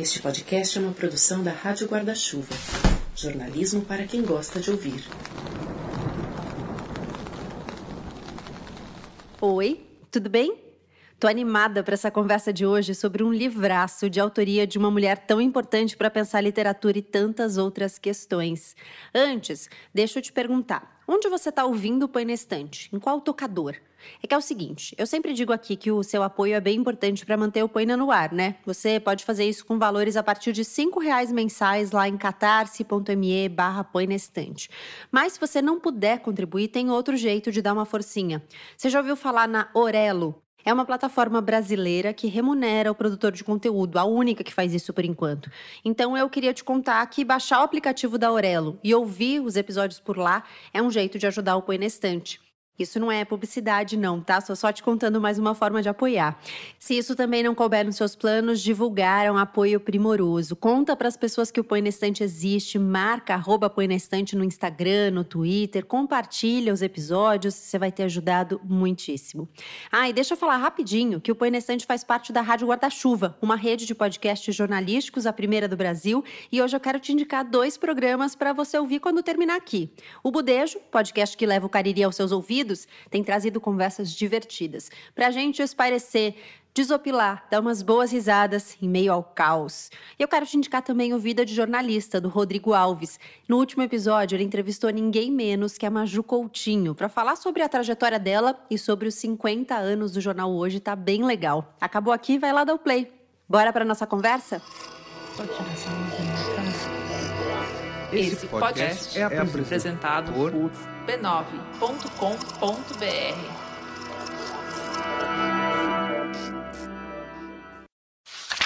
Este podcast é uma produção da Rádio Guarda-Chuva. Jornalismo para quem gosta de ouvir. Oi, tudo bem? Tô animada para essa conversa de hoje sobre um livraço de autoria de uma mulher tão importante para pensar literatura e tantas outras questões. Antes, deixa eu te perguntar: onde você está ouvindo o Põe na Estante? Em qual tocador? É que é o seguinte, eu sempre digo aqui que o seu apoio é bem importante para manter o Poina no ar, né? Você pode fazer isso com valores a partir de R$ reais mensais lá em catarse.me barra Mas se você não puder contribuir, tem outro jeito de dar uma forcinha. Você já ouviu falar na Orelo? É uma plataforma brasileira que remunera o produtor de conteúdo, a única que faz isso por enquanto. Então eu queria te contar que baixar o aplicativo da Aurelo e ouvir os episódios por lá é um jeito de ajudar o Põe na Estante. Isso não é publicidade, não, tá? Só só te contando mais uma forma de apoiar. Se isso também não couber nos seus planos, divulgar é um apoio primoroso. Conta para as pessoas que o Põe na Estante existe, marca arroba Põe na Estante no Instagram, no Twitter, compartilha os episódios, você vai ter ajudado muitíssimo. Ah, e deixa eu falar rapidinho que o Põe na Estante faz parte da Rádio Guarda-Chuva, uma rede de podcasts jornalísticos, a primeira do Brasil, e hoje eu quero te indicar dois programas para você ouvir quando terminar aqui. O Budejo, podcast que leva o Cariri aos seus ouvidos, tem trazido conversas divertidas para a gente espairecer, desopilar, dar umas boas risadas em meio ao caos. E eu quero te indicar também o Vida de Jornalista, do Rodrigo Alves. No último episódio, ele entrevistou ninguém menos que a Maju Coutinho para falar sobre a trajetória dela e sobre os 50 anos do jornal hoje. Tá bem legal. Acabou aqui, vai lá dar o play. Bora para nossa conversa? Esse podcast é apresentado por b9.com.br.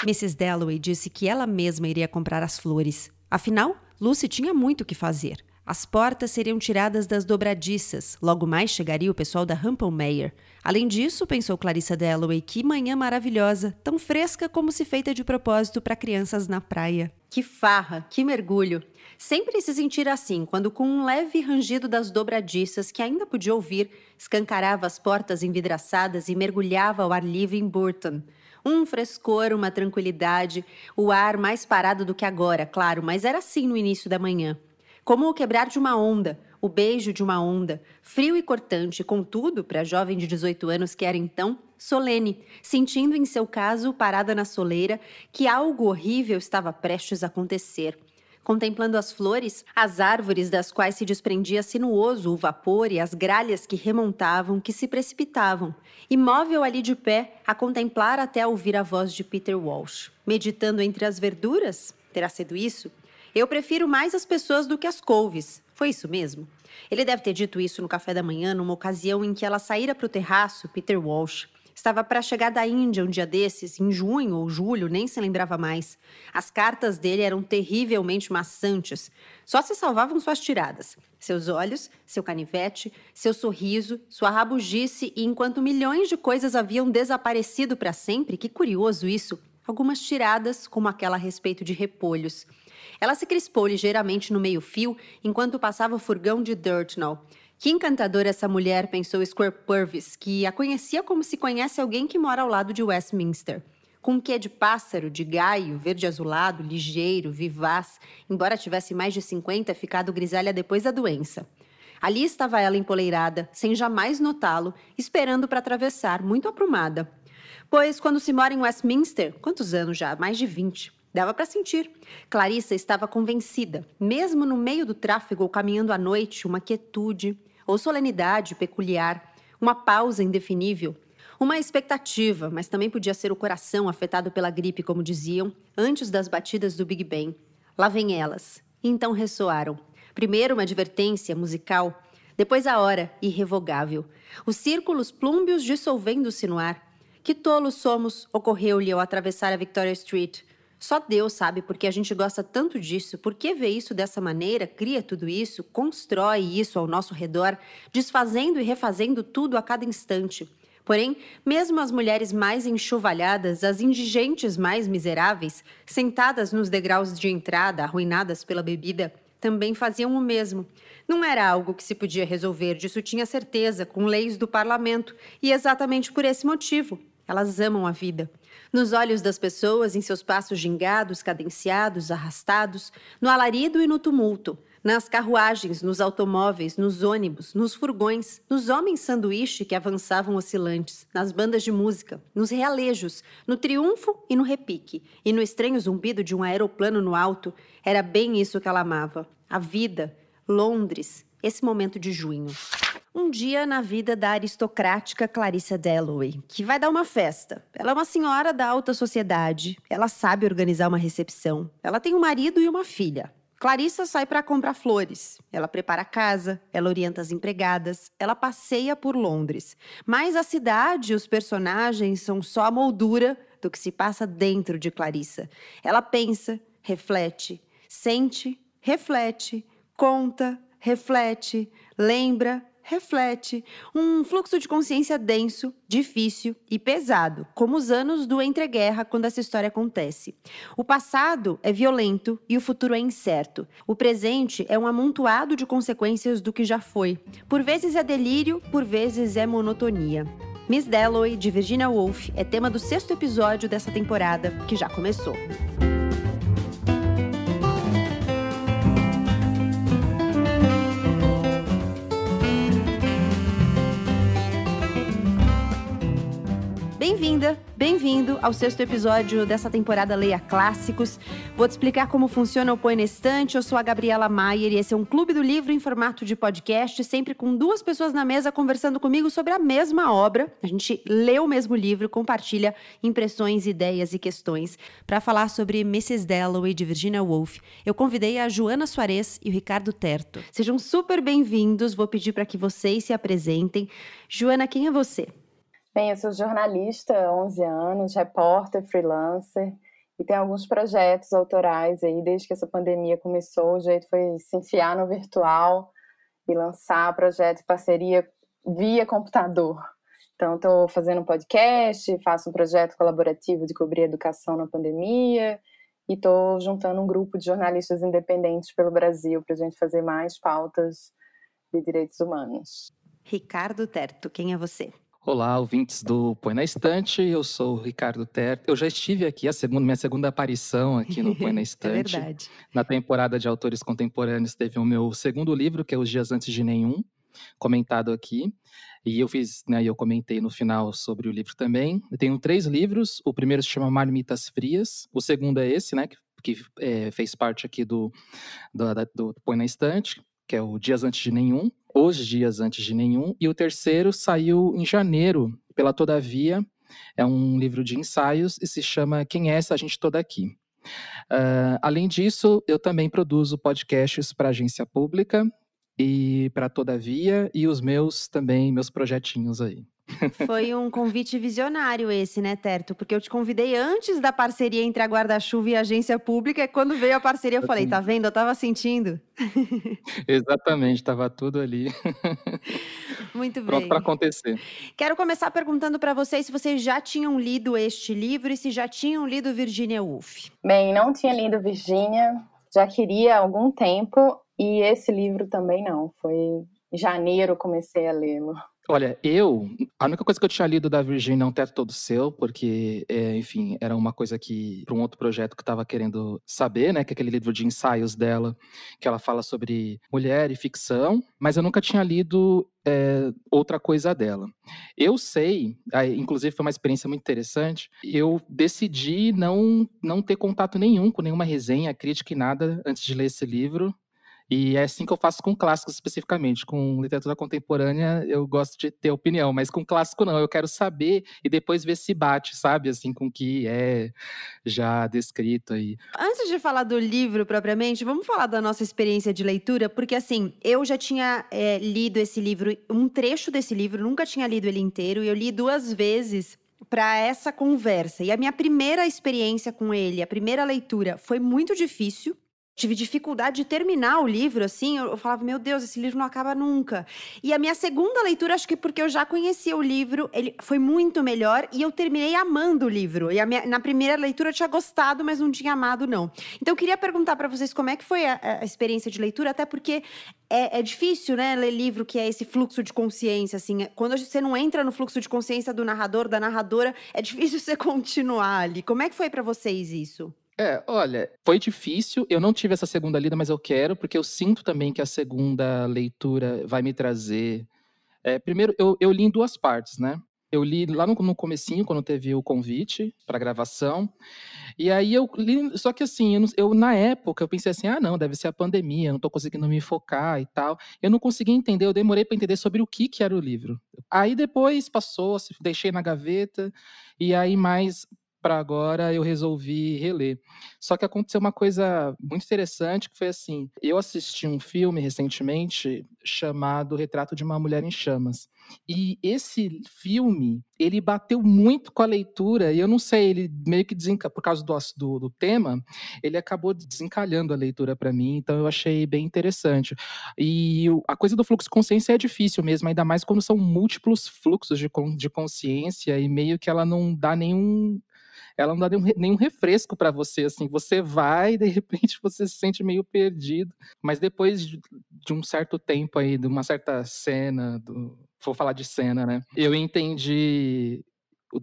Mrs. Dalloway disse que ela mesma iria comprar as flores. Afinal, Lucy tinha muito o que fazer. As portas seriam tiradas das dobradiças. Logo mais chegaria o pessoal da Meyer. Além disso, pensou Clarissa Dalloway, que manhã maravilhosa, tão fresca como se feita de propósito para crianças na praia. Que farra, que mergulho! Sempre se sentir assim, quando com um leve rangido das dobradiças que ainda podia ouvir, escancarava as portas envidraçadas e mergulhava ao ar livre em Burton. Um frescor, uma tranquilidade, o ar mais parado do que agora, claro, mas era assim no início da manhã. Como o quebrar de uma onda, o beijo de uma onda, frio e cortante, contudo, para a jovem de 18 anos que era então, solene, sentindo em seu caso, parada na soleira, que algo horrível estava prestes a acontecer contemplando as flores, as árvores das quais se desprendia sinuoso o vapor e as gralhas que remontavam, que se precipitavam, imóvel ali de pé, a contemplar até ouvir a voz de Peter Walsh. Meditando entre as verduras? Terá sido isso? Eu prefiro mais as pessoas do que as couves. Foi isso mesmo? Ele deve ter dito isso no café da manhã, numa ocasião em que ela saíra para o terraço, Peter Walsh, Estava para chegar da Índia um dia desses, em junho ou julho, nem se lembrava mais. As cartas dele eram terrivelmente maçantes. Só se salvavam suas tiradas. Seus olhos, seu canivete, seu sorriso, sua rabugice, e enquanto milhões de coisas haviam desaparecido para sempre, que curioso isso, algumas tiradas, como aquela a respeito de repolhos. Ela se crispou ligeiramente no meio-fio enquanto passava o furgão de Dirtnall. Que encantadora essa mulher, pensou Square Purvis, que a conhecia como se conhece alguém que mora ao lado de Westminster. Com um quê de pássaro, de gaio, verde azulado, ligeiro, vivaz, embora tivesse mais de 50, ficado grisalha depois da doença. Ali estava ela empoleirada, sem jamais notá-lo, esperando para atravessar, muito aprumada. Pois quando se mora em Westminster, quantos anos já? Mais de 20. Dava para sentir. Clarissa estava convencida, mesmo no meio do tráfego ou caminhando à noite, uma quietude, ou solenidade peculiar, uma pausa indefinível, uma expectativa, mas também podia ser o coração afetado pela gripe, como diziam, antes das batidas do Big Bang. Lá vem elas. E então ressoaram. Primeiro uma advertência musical, depois a hora, irrevogável. Os círculos plúmbios dissolvendo-se no ar. Que tolos somos, ocorreu-lhe ao atravessar a Victoria Street. Só Deus sabe porque a gente gosta tanto disso, por que vê isso dessa maneira, cria tudo isso, constrói isso ao nosso redor, desfazendo e refazendo tudo a cada instante. Porém, mesmo as mulheres mais enxovalhadas, as indigentes mais miseráveis, sentadas nos degraus de entrada, arruinadas pela bebida, também faziam o mesmo. Não era algo que se podia resolver, disso tinha certeza, com leis do parlamento, e exatamente por esse motivo Elas amam a vida. Nos olhos das pessoas, em seus passos gingados, cadenciados, arrastados, no alarido e no tumulto, nas carruagens, nos automóveis, nos ônibus, nos furgões, nos homens sanduíche que avançavam oscilantes, nas bandas de música, nos realejos, no triunfo e no repique, e no estranho zumbido de um aeroplano no alto, era bem isso que ela amava: a vida, Londres, esse momento de junho. Um dia na vida da aristocrática Clarissa Dalloway, que vai dar uma festa. Ela é uma senhora da alta sociedade, ela sabe organizar uma recepção, ela tem um marido e uma filha. Clarissa sai para comprar flores. Ela prepara a casa, ela orienta as empregadas, ela passeia por Londres. Mas a cidade e os personagens são só a moldura do que se passa dentro de Clarissa. Ela pensa, reflete, sente, reflete, conta, reflete, lembra, reflete. Um fluxo de consciência denso, difícil e pesado, como os anos do entreguerra quando essa história acontece. O passado é violento e o futuro é incerto. O presente é um amontoado de consequências do que já foi. Por vezes é delírio, por vezes é monotonia. Miss Dalloway, de Virginia Woolf, é tema do sexto episódio dessa temporada, que já começou. Bem-vinda, bem-vindo ao sexto episódio dessa temporada Leia Clássicos. Vou te explicar como funciona o Põe na Estante. Eu sou a Gabriela Maier e esse é um clube do livro em formato de podcast, sempre com duas pessoas na mesa conversando comigo sobre a mesma obra. A gente lê o mesmo livro, compartilha impressões, ideias e questões. Para falar sobre Mrs. Dalloway, de Virginia Woolf, eu convidei a Joana Soares e o Ricardo Terto. Sejam super bem-vindos. Vou pedir para que vocês se apresentem. Joana, quem é você? Bem, eu sou jornalista há 11 anos, repórter, freelancer, e tenho alguns projetos autorais aí, desde que essa pandemia começou, o jeito foi se enfiar no virtual e lançar projeto de parceria via computador. Então, estou fazendo um podcast, faço um projeto colaborativo de cobrir educação na pandemia, e estou juntando um grupo de jornalistas independentes pelo Brasil para a gente fazer mais pautas de direitos humanos. Ricardo Terto, quem é você? Olá, ouvintes do Põe na Estante. Eu sou o Ricardo Terto. Eu já estive aqui, a segunda, minha segunda aparição aqui no Põe na Estante. é verdade. Na temporada de autores contemporâneos teve o meu segundo livro, que é Os Dias Antes de Nenhum, comentado aqui. E eu fiz, né, eu comentei no final sobre o livro também. Eu tenho três livros. O primeiro se chama Marmitas Frias. O segundo é esse, né, que, que é, fez parte aqui do, do, do Põe na Estante, que é o Dias Antes de Nenhum. Os Dias Antes de Nenhum, e o terceiro saiu em janeiro pela Todavia, é um livro de ensaios e se chama Quem é essa gente toda aqui? Uh, além disso, eu também produzo podcasts para agência pública e para Todavia e os meus também, meus projetinhos aí. Foi um convite visionário esse, né, Terto? Porque eu te convidei antes da parceria entre a Guarda-Chuva e a agência pública, e quando veio a parceria eu falei, tá vendo? Eu tava sentindo. Exatamente, tava tudo ali. Muito bem. Pronto para acontecer. Quero começar perguntando para vocês se vocês já tinham lido este livro e se já tinham lido Virginia Woolf. Bem, não tinha lido Virginia, já queria há algum tempo, e esse livro também não. Foi em janeiro comecei a lê-lo. Olha, eu, a única coisa que eu tinha lido da Virginia é um teto todo seu, porque, é, enfim, era uma coisa que, para um outro projeto que estava querendo saber, né, que é aquele livro de ensaios dela, que ela fala sobre mulher e ficção, mas eu nunca tinha lido é, outra coisa dela. Eu sei, inclusive foi uma experiência muito interessante, eu decidi não, não ter contato nenhum com nenhuma resenha, crítica e nada antes de ler esse livro, e é assim que eu faço com clássicos especificamente. Com literatura contemporânea, eu gosto de ter opinião, mas com clássico não. Eu quero saber e depois ver se bate, sabe? Assim, com o que é já descrito aí. Antes de falar do livro propriamente, vamos falar da nossa experiência de leitura, porque assim, eu já tinha é, lido esse livro, um trecho desse livro, nunca tinha lido ele inteiro, e eu li duas vezes para essa conversa. E a minha primeira experiência com ele, a primeira leitura, foi muito difícil tive dificuldade de terminar o livro, assim, eu, falava, meu Deus, esse livro não acaba nunca. E a minha segunda leitura, acho que porque eu já conhecia o livro, ele foi muito melhor e eu terminei amando o livro. E minha, na primeira leitura eu tinha gostado, mas não tinha amado, não. Então eu queria perguntar para vocês como é que foi a, a, experiência de leitura, até porque é, é, difícil, né, ler livro que é esse fluxo de consciência, assim. Quando você não entra no fluxo de consciência do narrador, da narradora, é difícil você continuar ali. Como é que foi para vocês isso? É, olha, foi difícil. Eu não tive essa segunda lida, mas eu quero, porque eu sinto também que a segunda leitura vai me trazer. É, primeiro, eu, eu li em duas partes, né? Eu li lá no, no comecinho, quando teve o convite para gravação. E aí eu li, só que assim, eu, eu, na época eu pensei assim, ah não, deve ser a pandemia, não estou conseguindo me focar e tal. Eu não consegui entender, eu demorei para entender sobre o que que era o livro. Aí depois passou, deixei na gaveta e aí mais para agora eu resolvi reler. Só que aconteceu uma coisa muito interessante que foi assim: eu assisti um filme recentemente chamado Retrato de uma Mulher em Chamas. E esse filme, ele bateu muito com a leitura, e eu não sei, ele meio que desenca... por causa do, do, do tema, ele acabou desencalhando a leitura para mim, então eu achei bem interessante. E a coisa do fluxo de consciência é difícil mesmo, ainda mais quando são múltiplos fluxos de, de consciência, e meio que ela não dá nenhum ela não dá nenhum, nenhum refresco para você, assim, você vai de repente você se sente meio perdido, mas depois de, de um certo tempo aí, de uma certa cena, do, vou falar de cena, né, eu entendi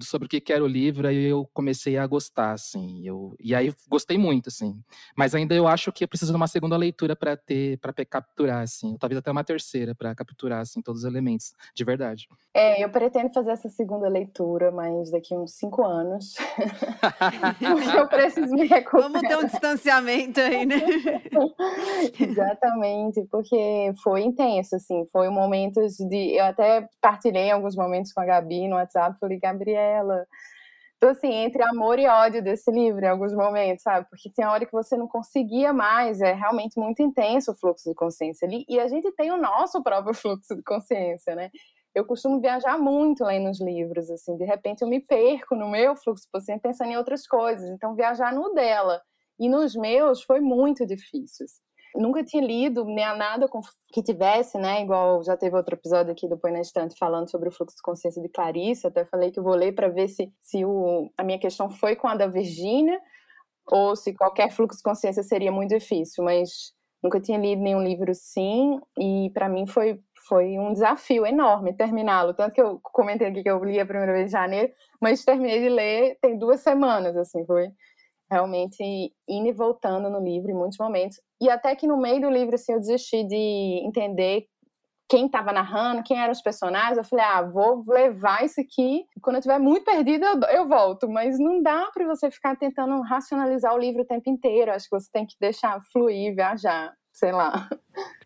sobre o que era o livro, aí eu comecei a gostar, assim, eu, e aí gostei muito, assim, mas ainda eu acho que eu preciso de uma segunda leitura para ter, para capturar, assim, talvez até uma terceira para capturar, assim, todos os elementos, de verdade. É, eu pretendo fazer essa segunda leitura, mas daqui uns cinco anos, eu preciso me recuperar. Vamos ter um distanciamento aí, né? Exatamente, porque foi intenso, assim, foi um momento de, eu até partilhei alguns momentos com a Gabi no WhatsApp, falei, Gabriel, ela. Então, assim, entre amor e ódio desse livro em alguns momentos, sabe? Porque tem hora que você não conseguia mais, é realmente muito intenso o fluxo de consciência ali, e a gente tem o nosso próprio fluxo de consciência, né? Eu costumo viajar muito lendo os livros, assim, de repente eu me perco no meu fluxo de consciência pensando em outras coisas, então viajar no dela e nos meus foi muito difícil. Nunca tinha lido nem nada com, que tivesse, né? Igual já teve outro episódio aqui do Põe na Estante falando sobre o fluxo de consciência de Clarice. Até falei que vou ler para ver se, se o, a minha questão foi com a da Virgínia ou se qualquer fluxo de consciência seria muito difícil. Mas nunca tinha lido nenhum livro assim e para mim foi foi um desafio enorme terminá-lo. Tanto que eu comentei aqui que eu li a primeira vez em janeiro, mas terminei de ler tem duas semanas, assim, foi realmente indo e voltando no livro em muitos momentos. E até que no meio do livro, assim, eu desisti de entender quem estava narrando, quem eram os personagens. Eu falei, ah, vou levar isso aqui. Quando eu estiver muito perdida, eu, eu volto. Mas não dá para você ficar tentando racionalizar o livro o tempo inteiro. Acho que você tem que deixar fluir, viajar, sei lá.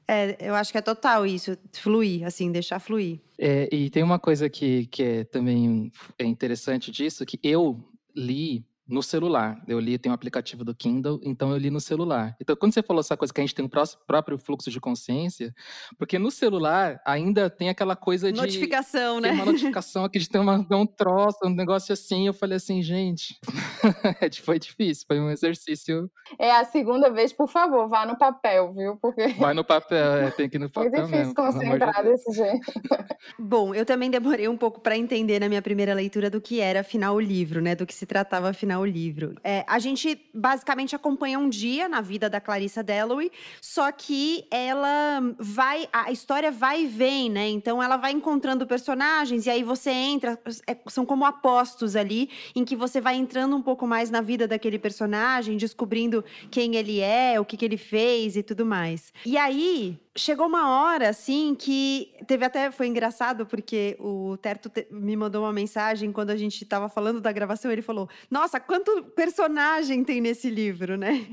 É, eu acho que é total isso, fluir, assim, deixar fluir. É, e tem uma coisa que, que é também é interessante disso, que eu li no celular. Eu li, tem um aplicativo do Kindle, então eu li no celular. Então, quando você falou essa coisa que a gente tem um próprio fluxo de consciência, porque no celular ainda tem aquela coisa de. Notificação, né? uma notificação aqui de ter uma, um troço, um negócio assim. Eu falei assim, gente. É, foi difícil, foi um exercício. É a segunda vez, por favor, vá no papel, viu? Porque. Vai no papel, é, tem que ir no papel. É difícil mesmo, concentrar de desse jeito. Bom, eu também demorei um pouco para entender na minha primeira leitura do que era afinal o livro, né? Do que se tratava afinal o livro. É, a gente basicamente acompanha um dia na vida da Clarissa Dalloway, só que ela vai, a história vai e vem, né? Então ela vai encontrando personagens e aí você entra, é, são como apostos ali, em que você vai entrando um pouco mais na vida daquele personagem, descobrindo quem ele é, o que, que ele fez e tudo mais. E aí chegou uma hora, assim, que teve até. Foi engraçado, porque o Terto te, me mandou uma mensagem quando a gente estava falando da gravação. Ele falou: Nossa, quanto personagem tem nesse livro, né?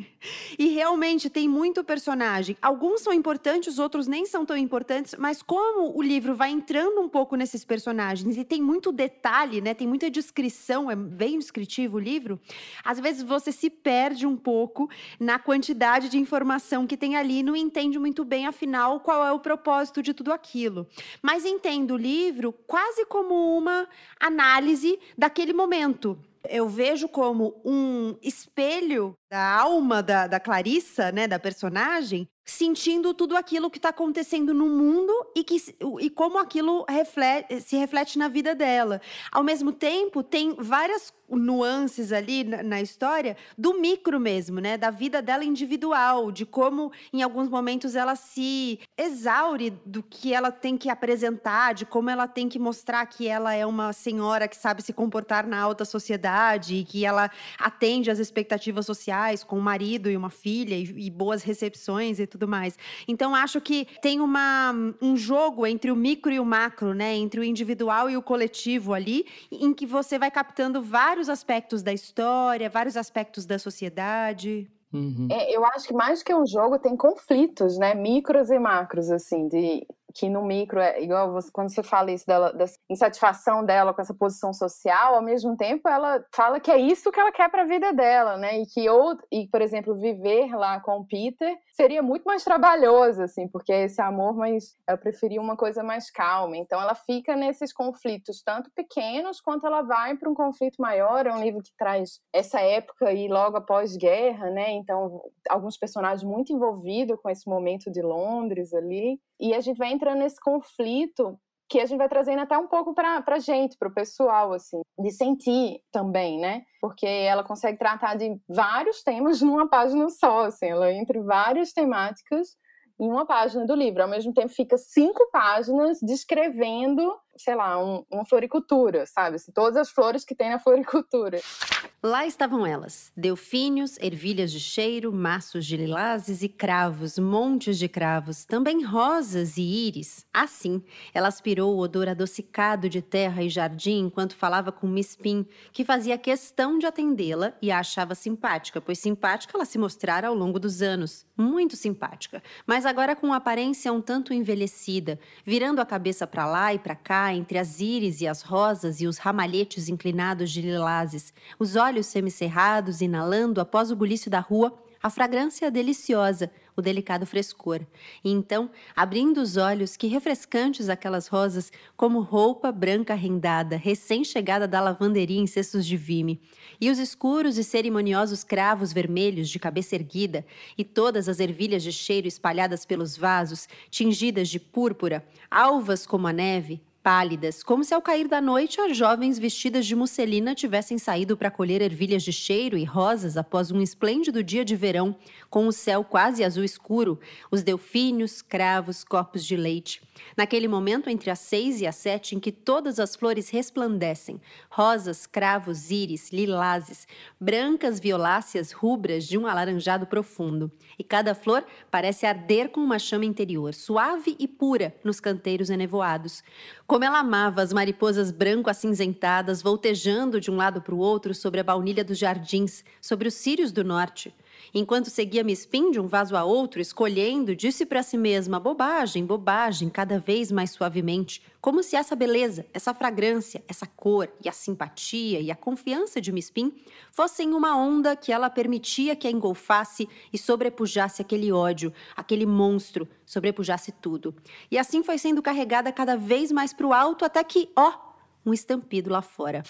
E realmente tem muito personagem. Alguns são importantes, outros nem são tão importantes, mas como o livro vai entrando um pouco nesses personagens e tem muito detalhe, né? Tem muita descrição, é bem descritivo o livro. Às vezes você se perde um pouco na quantidade de informação que tem ali, não entende muito bem, afinal final qual é o propósito de tudo aquilo. Mas entendo o livro quase como uma análise daquele momento. Eu vejo como um espelho da alma da, da Clarissa, né, da personagem, sentindo tudo aquilo que está acontecendo no mundo e, que, e como aquilo reflete, se reflete na vida dela. Ao mesmo tempo, tem várias nuances ali na, na, história do micro mesmo, né? Da vida dela individual, de como em alguns momentos ela se exaure do que ela tem que apresentar, de como ela tem que mostrar que ela é uma senhora que sabe se comportar na alta sociedade e que ela atende às expectativas sociais com um marido e uma filha e, e boas recepções e tudo tudo mais. Então, acho que tem uma, um jogo entre o micro e o macro, né? Entre o individual e o coletivo ali, em que você vai captando vários aspectos da história, vários aspectos da sociedade. Uhum. É, eu acho que mais que um jogo tem conflitos, né? Micros e macros, assim, de que no micro é igual você, quando você fala isso dela, da insatisfação dela com essa posição social, ao mesmo tempo ela fala que é isso que ela quer para a vida dela, né? E que ou e por exemplo viver lá com o Peter seria muito mais trabalhoso, assim, porque esse amor, mas ela preferia uma coisa mais calma. Então ela fica nesses conflitos tanto pequenos quanto ela vai para um conflito maior. É um livro que traz essa época aí logo após guerra, né? Então alguns personagens muito envolvidos com esse momento de Londres ali e a gente vai entrando nesse conflito que a gente vai trazendo até um pouco para a gente, para o pessoal, assim, de sentir também, né? Porque ela consegue tratar de vários temas numa página só, assim, ela entre várias temáticas em uma página do livro. Ao mesmo tempo, fica cinco páginas descrevendo, sei lá, um, uma floricultura, sabe? Assim, todas as flores que tem na floricultura. Lá estavam elas: delfínios, ervilhas de cheiro, maços de lilazes e cravos, montes de cravos, também rosas e íris. Assim, ela aspirou o odor adocicado de terra e jardim enquanto falava com Miss Pin, que fazia questão de atendê-la e a achava simpática, pois simpática ela se mostrara ao longo dos anos. Muito simpática, mas agora com aparência um tanto envelhecida, virando a cabeça para lá e para cá, entre as íris e as rosas e os ramalhetes inclinados de lilazes, os olhos semicerrados, inalando, após o bulício da rua, a fragrância deliciosa, o delicado frescor. E então, abrindo os olhos, que refrescantes aquelas rosas, como roupa branca rendada, recém-chegada da lavanderia em cestos de vime. E os escuros e cerimoniosos cravos vermelhos de cabeça erguida, e todas as ervilhas de cheiro espalhadas pelos vasos, tingidas de púrpura, alvas como a neve, pálidas, como se ao cair da noite as jovens vestidas de musselina tivessem saído para colher ervilhas de cheiro e rosas após um esplêndido dia de verão, com o céu quase azul escuro, os delfínios, cravos, copos de leite. Naquele momento entre as seis e as sete em que todas as flores resplandecem, rosas, cravos, íris, lilazes, brancas violáceas rubras de um alaranjado profundo, e cada flor parece arder com uma chama interior, suave e pura, nos canteiros enevoados. Como ela amava as mariposas branco-acinzentadas voltejando de um lado para o outro sobre a baunilha dos jardins, sobre os círios do norte. Enquanto seguia Miss Pin de um vaso a outro, escolhendo, disse para si mesma: bobagem, bobagem, cada vez mais suavemente, como se essa beleza, essa fragrância, essa cor e a simpatia e a confiança de Miss Pin fossem uma onda que ela permitia que a engolfasse e sobrepujasse aquele ódio, aquele monstro, sobrepujasse tudo. E assim foi sendo carregada cada vez mais para o alto até que, ó, um estampido lá fora.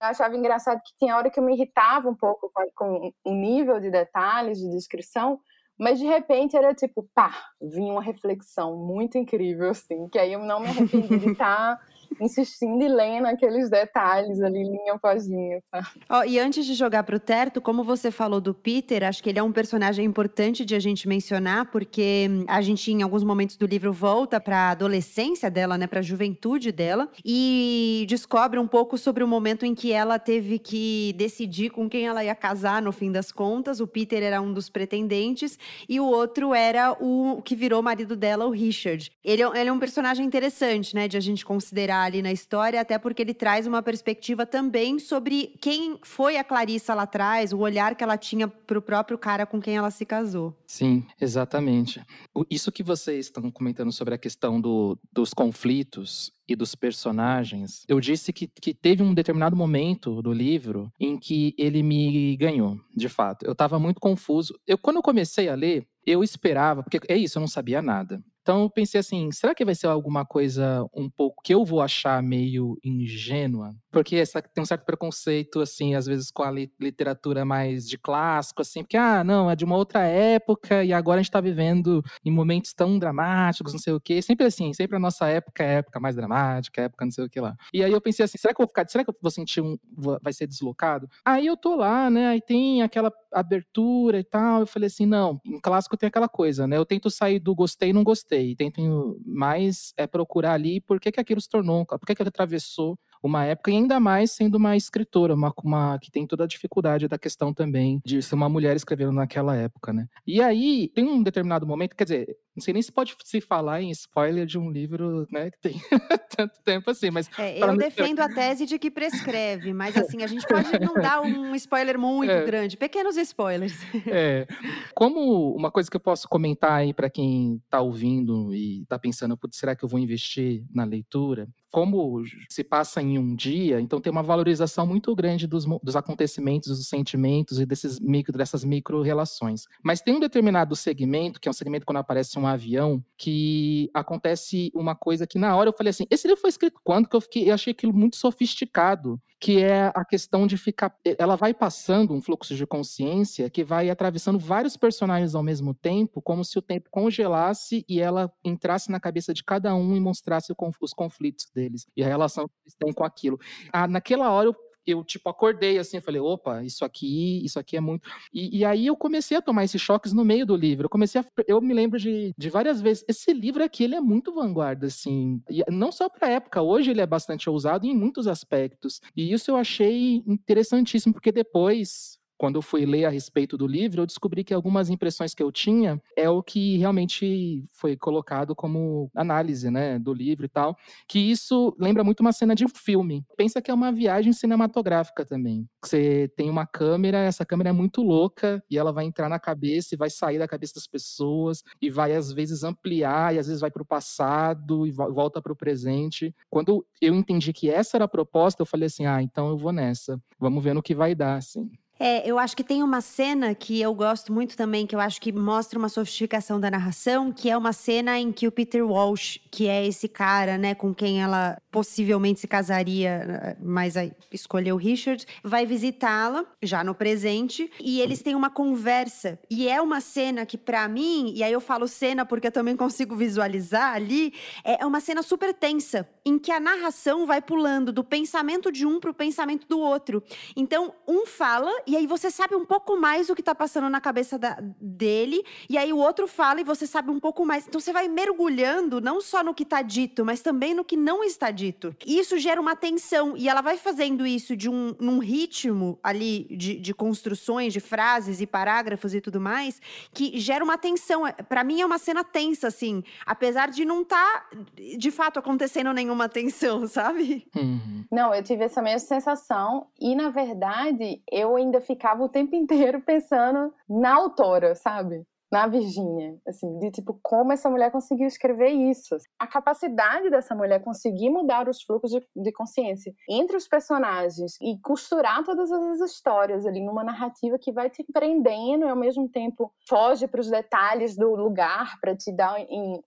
Eu achava engraçado que tinha hora que eu me irritava um pouco com, com o nível de detalhes, de descrição, mas de repente era tipo, pá, vinha uma reflexão muito incrível, assim, que aí eu não me arrependi de estar insistindo e lendo aqueles detalhes ali, linha após linha. Oh, e antes de jogar para o Terto, como você falou do Peter, acho que ele é um personagem importante de a gente mencionar, porque a gente, em alguns momentos do livro, volta para a adolescência dela, né, para a juventude dela, e descobre um pouco sobre o momento em que ela teve que decidir com quem ela ia casar, no fim das contas. O Peter era um dos pretendentes, e o outro era o que virou marido dela, o Richard. Ele, é ele é um personagem interessante, né, de a gente considerar ali na história, até porque ele traz uma perspectiva também sobre quem foi a Clarissa lá atrás, o olhar que ela tinha para o próprio cara com quem ela se casou. Sim, exatamente. Isso que vocês estão comentando sobre a questão do, dos conflitos e dos personagens, eu disse que, que teve um determinado momento do livro em que ele me ganhou, de fato. Eu estava muito confuso. Eu, quando eu comecei a ler, eu esperava, porque é isso, eu não sabia nada. Então eu pensei assim, será que vai ser alguma coisa um pouco que eu vou achar meio ingênua? porque essa, tem um certo preconceito, assim, às vezes com a literatura mais de clássico, assim, porque, ah, não, é de uma outra época e agora a gente tá vivendo em momentos tão dramáticos, não sei o quê. Sempre assim, sempre a nossa época é época mais dramática, época não sei o que lá. E aí eu pensei assim, será que eu vou ficar, será que eu vou sentir um, vai ser deslocado? Aí eu tô lá, né, aí tem aquela abertura e tal, eu falei assim, não, em clássico tem aquela coisa, né, eu tento sair do gostei e não gostei, tento mais é, procurar ali por que que aquilo se tornou, por que que ele atravessou uma época, e ainda mais sendo uma escritora, uma, uma que tem toda a dificuldade da questão também de ser uma mulher escrevendo naquela época, né? E aí, tem um determinado momento, quer dizer, não sei nem se pode se falar em spoiler de um livro, né, que tem tanto tempo assim, mas... É, eu defendo a tese de que prescreve, mas assim, a gente pode não dar um spoiler muito é, grande, pequenos spoilers. É, como uma coisa que eu posso comentar aí para quem está ouvindo e está pensando, será que eu vou investir na leitura? Como se passa em um dia, então tem uma valorização muito grande dos, dos acontecimentos, dos sentimentos e desses micro, dessas micro-relações. Mas tem um determinado segmento, que é um segmento quando aparece um avião, que acontece uma coisa que na hora eu falei assim, esse livro foi escrito quando? Que eu, fiquei, eu achei aquilo muito sofisticado que é a questão de ficar. Ela vai passando um fluxo de consciência que vai atravessando vários personagens ao mesmo tempo, como se o tempo congelasse e ela entrasse na cabeça de cada um e mostrasse os conflitos deles e a relação que eles têm com aquilo. Ah, naquela hora eu eu, tipo, acordei assim, falei, opa, isso aqui, isso aqui é muito. E, e, aí eu comecei a tomar esses choques no meio do livro. Eu comecei a. Eu me lembro de, de várias vezes. Esse livro aqui, ele é muito vanguarda, assim. E não só para época, hoje ele é bastante ousado em muitos aspectos. E isso eu achei interessantíssimo, porque depois quando eu fui ler a respeito do livro, eu descobri que algumas impressões que eu tinha é o que realmente foi colocado como análise, né, do livro e tal, que isso lembra muito uma cena de filme. Pensa que é uma viagem cinematográfica também. Você tem uma câmera, essa câmera é muito louca e ela vai entrar na cabeça e vai sair da cabeça das pessoas e vai às vezes ampliar e às vezes vai para o passado e volta para o presente. Quando eu entendi que essa era a proposta, eu falei assim: "Ah, então eu vou nessa. Vamos ver no que vai dar", assim. É, eu acho que tem uma cena que eu gosto muito também, que eu acho que mostra uma sofisticação da narração, que é uma cena em que o Peter Walsh, que é esse cara, né, com quem ela possivelmente se casaria, mas escolheu Richard, vai visitá-la já no presente e eles têm uma conversa. E é uma cena que para mim, e aí eu falo cena porque eu também consigo visualizar ali, é uma cena super tensa, em que a narração vai pulando do pensamento de um para o pensamento do outro. Então, um fala e aí você sabe um pouco mais o que está passando na cabeça da, dele, e aí o outro fala e você sabe um pouco mais. Então você vai mergulhando não só no que está dito, mas também no que não está dito. E isso gera uma tensão, e ela vai fazendo isso de um num ritmo ali de, de construções, de frases e parágrafos e tudo mais, que gera uma tensão. Para mim é uma cena tensa, assim, apesar de não estar tá, de fato acontecendo nenhuma tensão, sabe? Uhum. Não, eu tive essa mesma sensação, e na verdade eu ainda ainda ficava o tempo inteiro pensando na autora, sabe? Na Virgínia, assim, de tipo, como essa mulher conseguiu escrever isso? A capacidade dessa mulher conseguir mudar os fluxos de, de consciência entre os personagens e costurar todas as histórias ali numa narrativa que vai te prendendo e ao mesmo tempo foge para os detalhes do lugar para te dar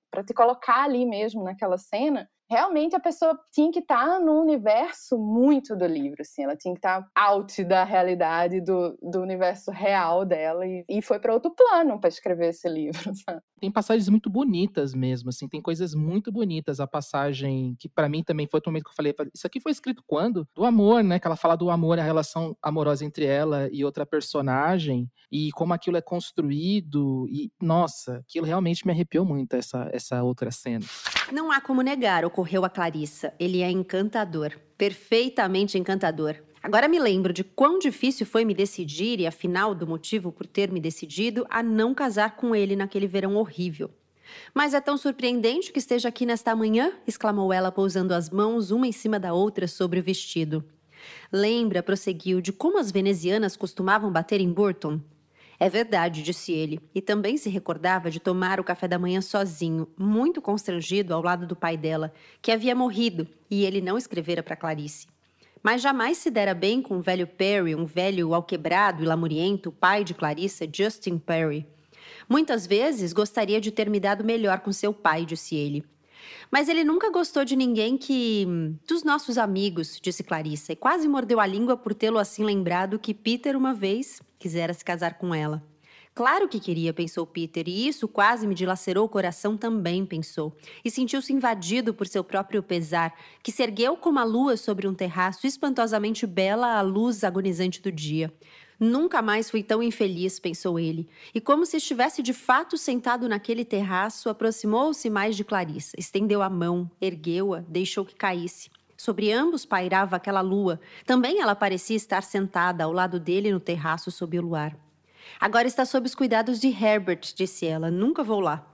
para te colocar ali mesmo naquela cena realmente a pessoa tinha que estar tá no universo muito do livro, assim, ela tinha que estar tá out da realidade, do, do universo real dela, e, e foi para outro plano para escrever esse livro, sabe? Tem passagens muito bonitas mesmo, assim, tem coisas muito bonitas. A passagem que para mim também foi o momento que eu falei, isso aqui foi escrito quando? Do amor, né? Que ela fala do amor, a relação amorosa entre ela e outra personagem, e como aquilo é construído, e nossa, aquilo realmente me arrepiou muito, essa, essa outra cena. Não há como negar, ocorreu a Clarissa. Ele é encantador, perfeitamente encantador. Agora me lembro de quão difícil foi me decidir e, afinal, do motivo por ter me decidido a não casar com ele naquele verão horrível. Mas é tão surpreendente que esteja aqui nesta manhã, exclamou ela, pousando as mãos uma em cima da outra sobre o vestido. Lembra, prosseguiu, de como as venezianas costumavam bater em Burton? É verdade, disse ele, e também se recordava de tomar o café da manhã sozinho, muito constrangido ao lado do pai dela, que havia morrido e ele não escrevera para Clarice. Mas jamais se dera bem com o velho Perry, um velho alquebrado e lamuriento, pai de Clarissa, Justin Perry. Muitas vezes gostaria de ter me dado melhor com seu pai, disse ele. Mas ele nunca gostou de ninguém que. dos nossos amigos, disse Clarissa, e quase mordeu a língua por tê-lo assim lembrado que Peter, uma vez, quisera se casar com ela. Claro que queria, pensou Peter, e isso quase me dilacerou o coração também, pensou. E sentiu-se invadido por seu próprio pesar, que se ergueu como a lua sobre um terraço espantosamente bela à luz agonizante do dia. Nunca mais fui tão infeliz, pensou ele. E como se estivesse de fato sentado naquele terraço, aproximou-se mais de Clarissa, estendeu a mão, ergueu-a, deixou que caísse. Sobre ambos pairava aquela lua. Também ela parecia estar sentada ao lado dele no terraço sob o luar. Agora está sob os cuidados de Herbert, disse ela. Nunca vou lá.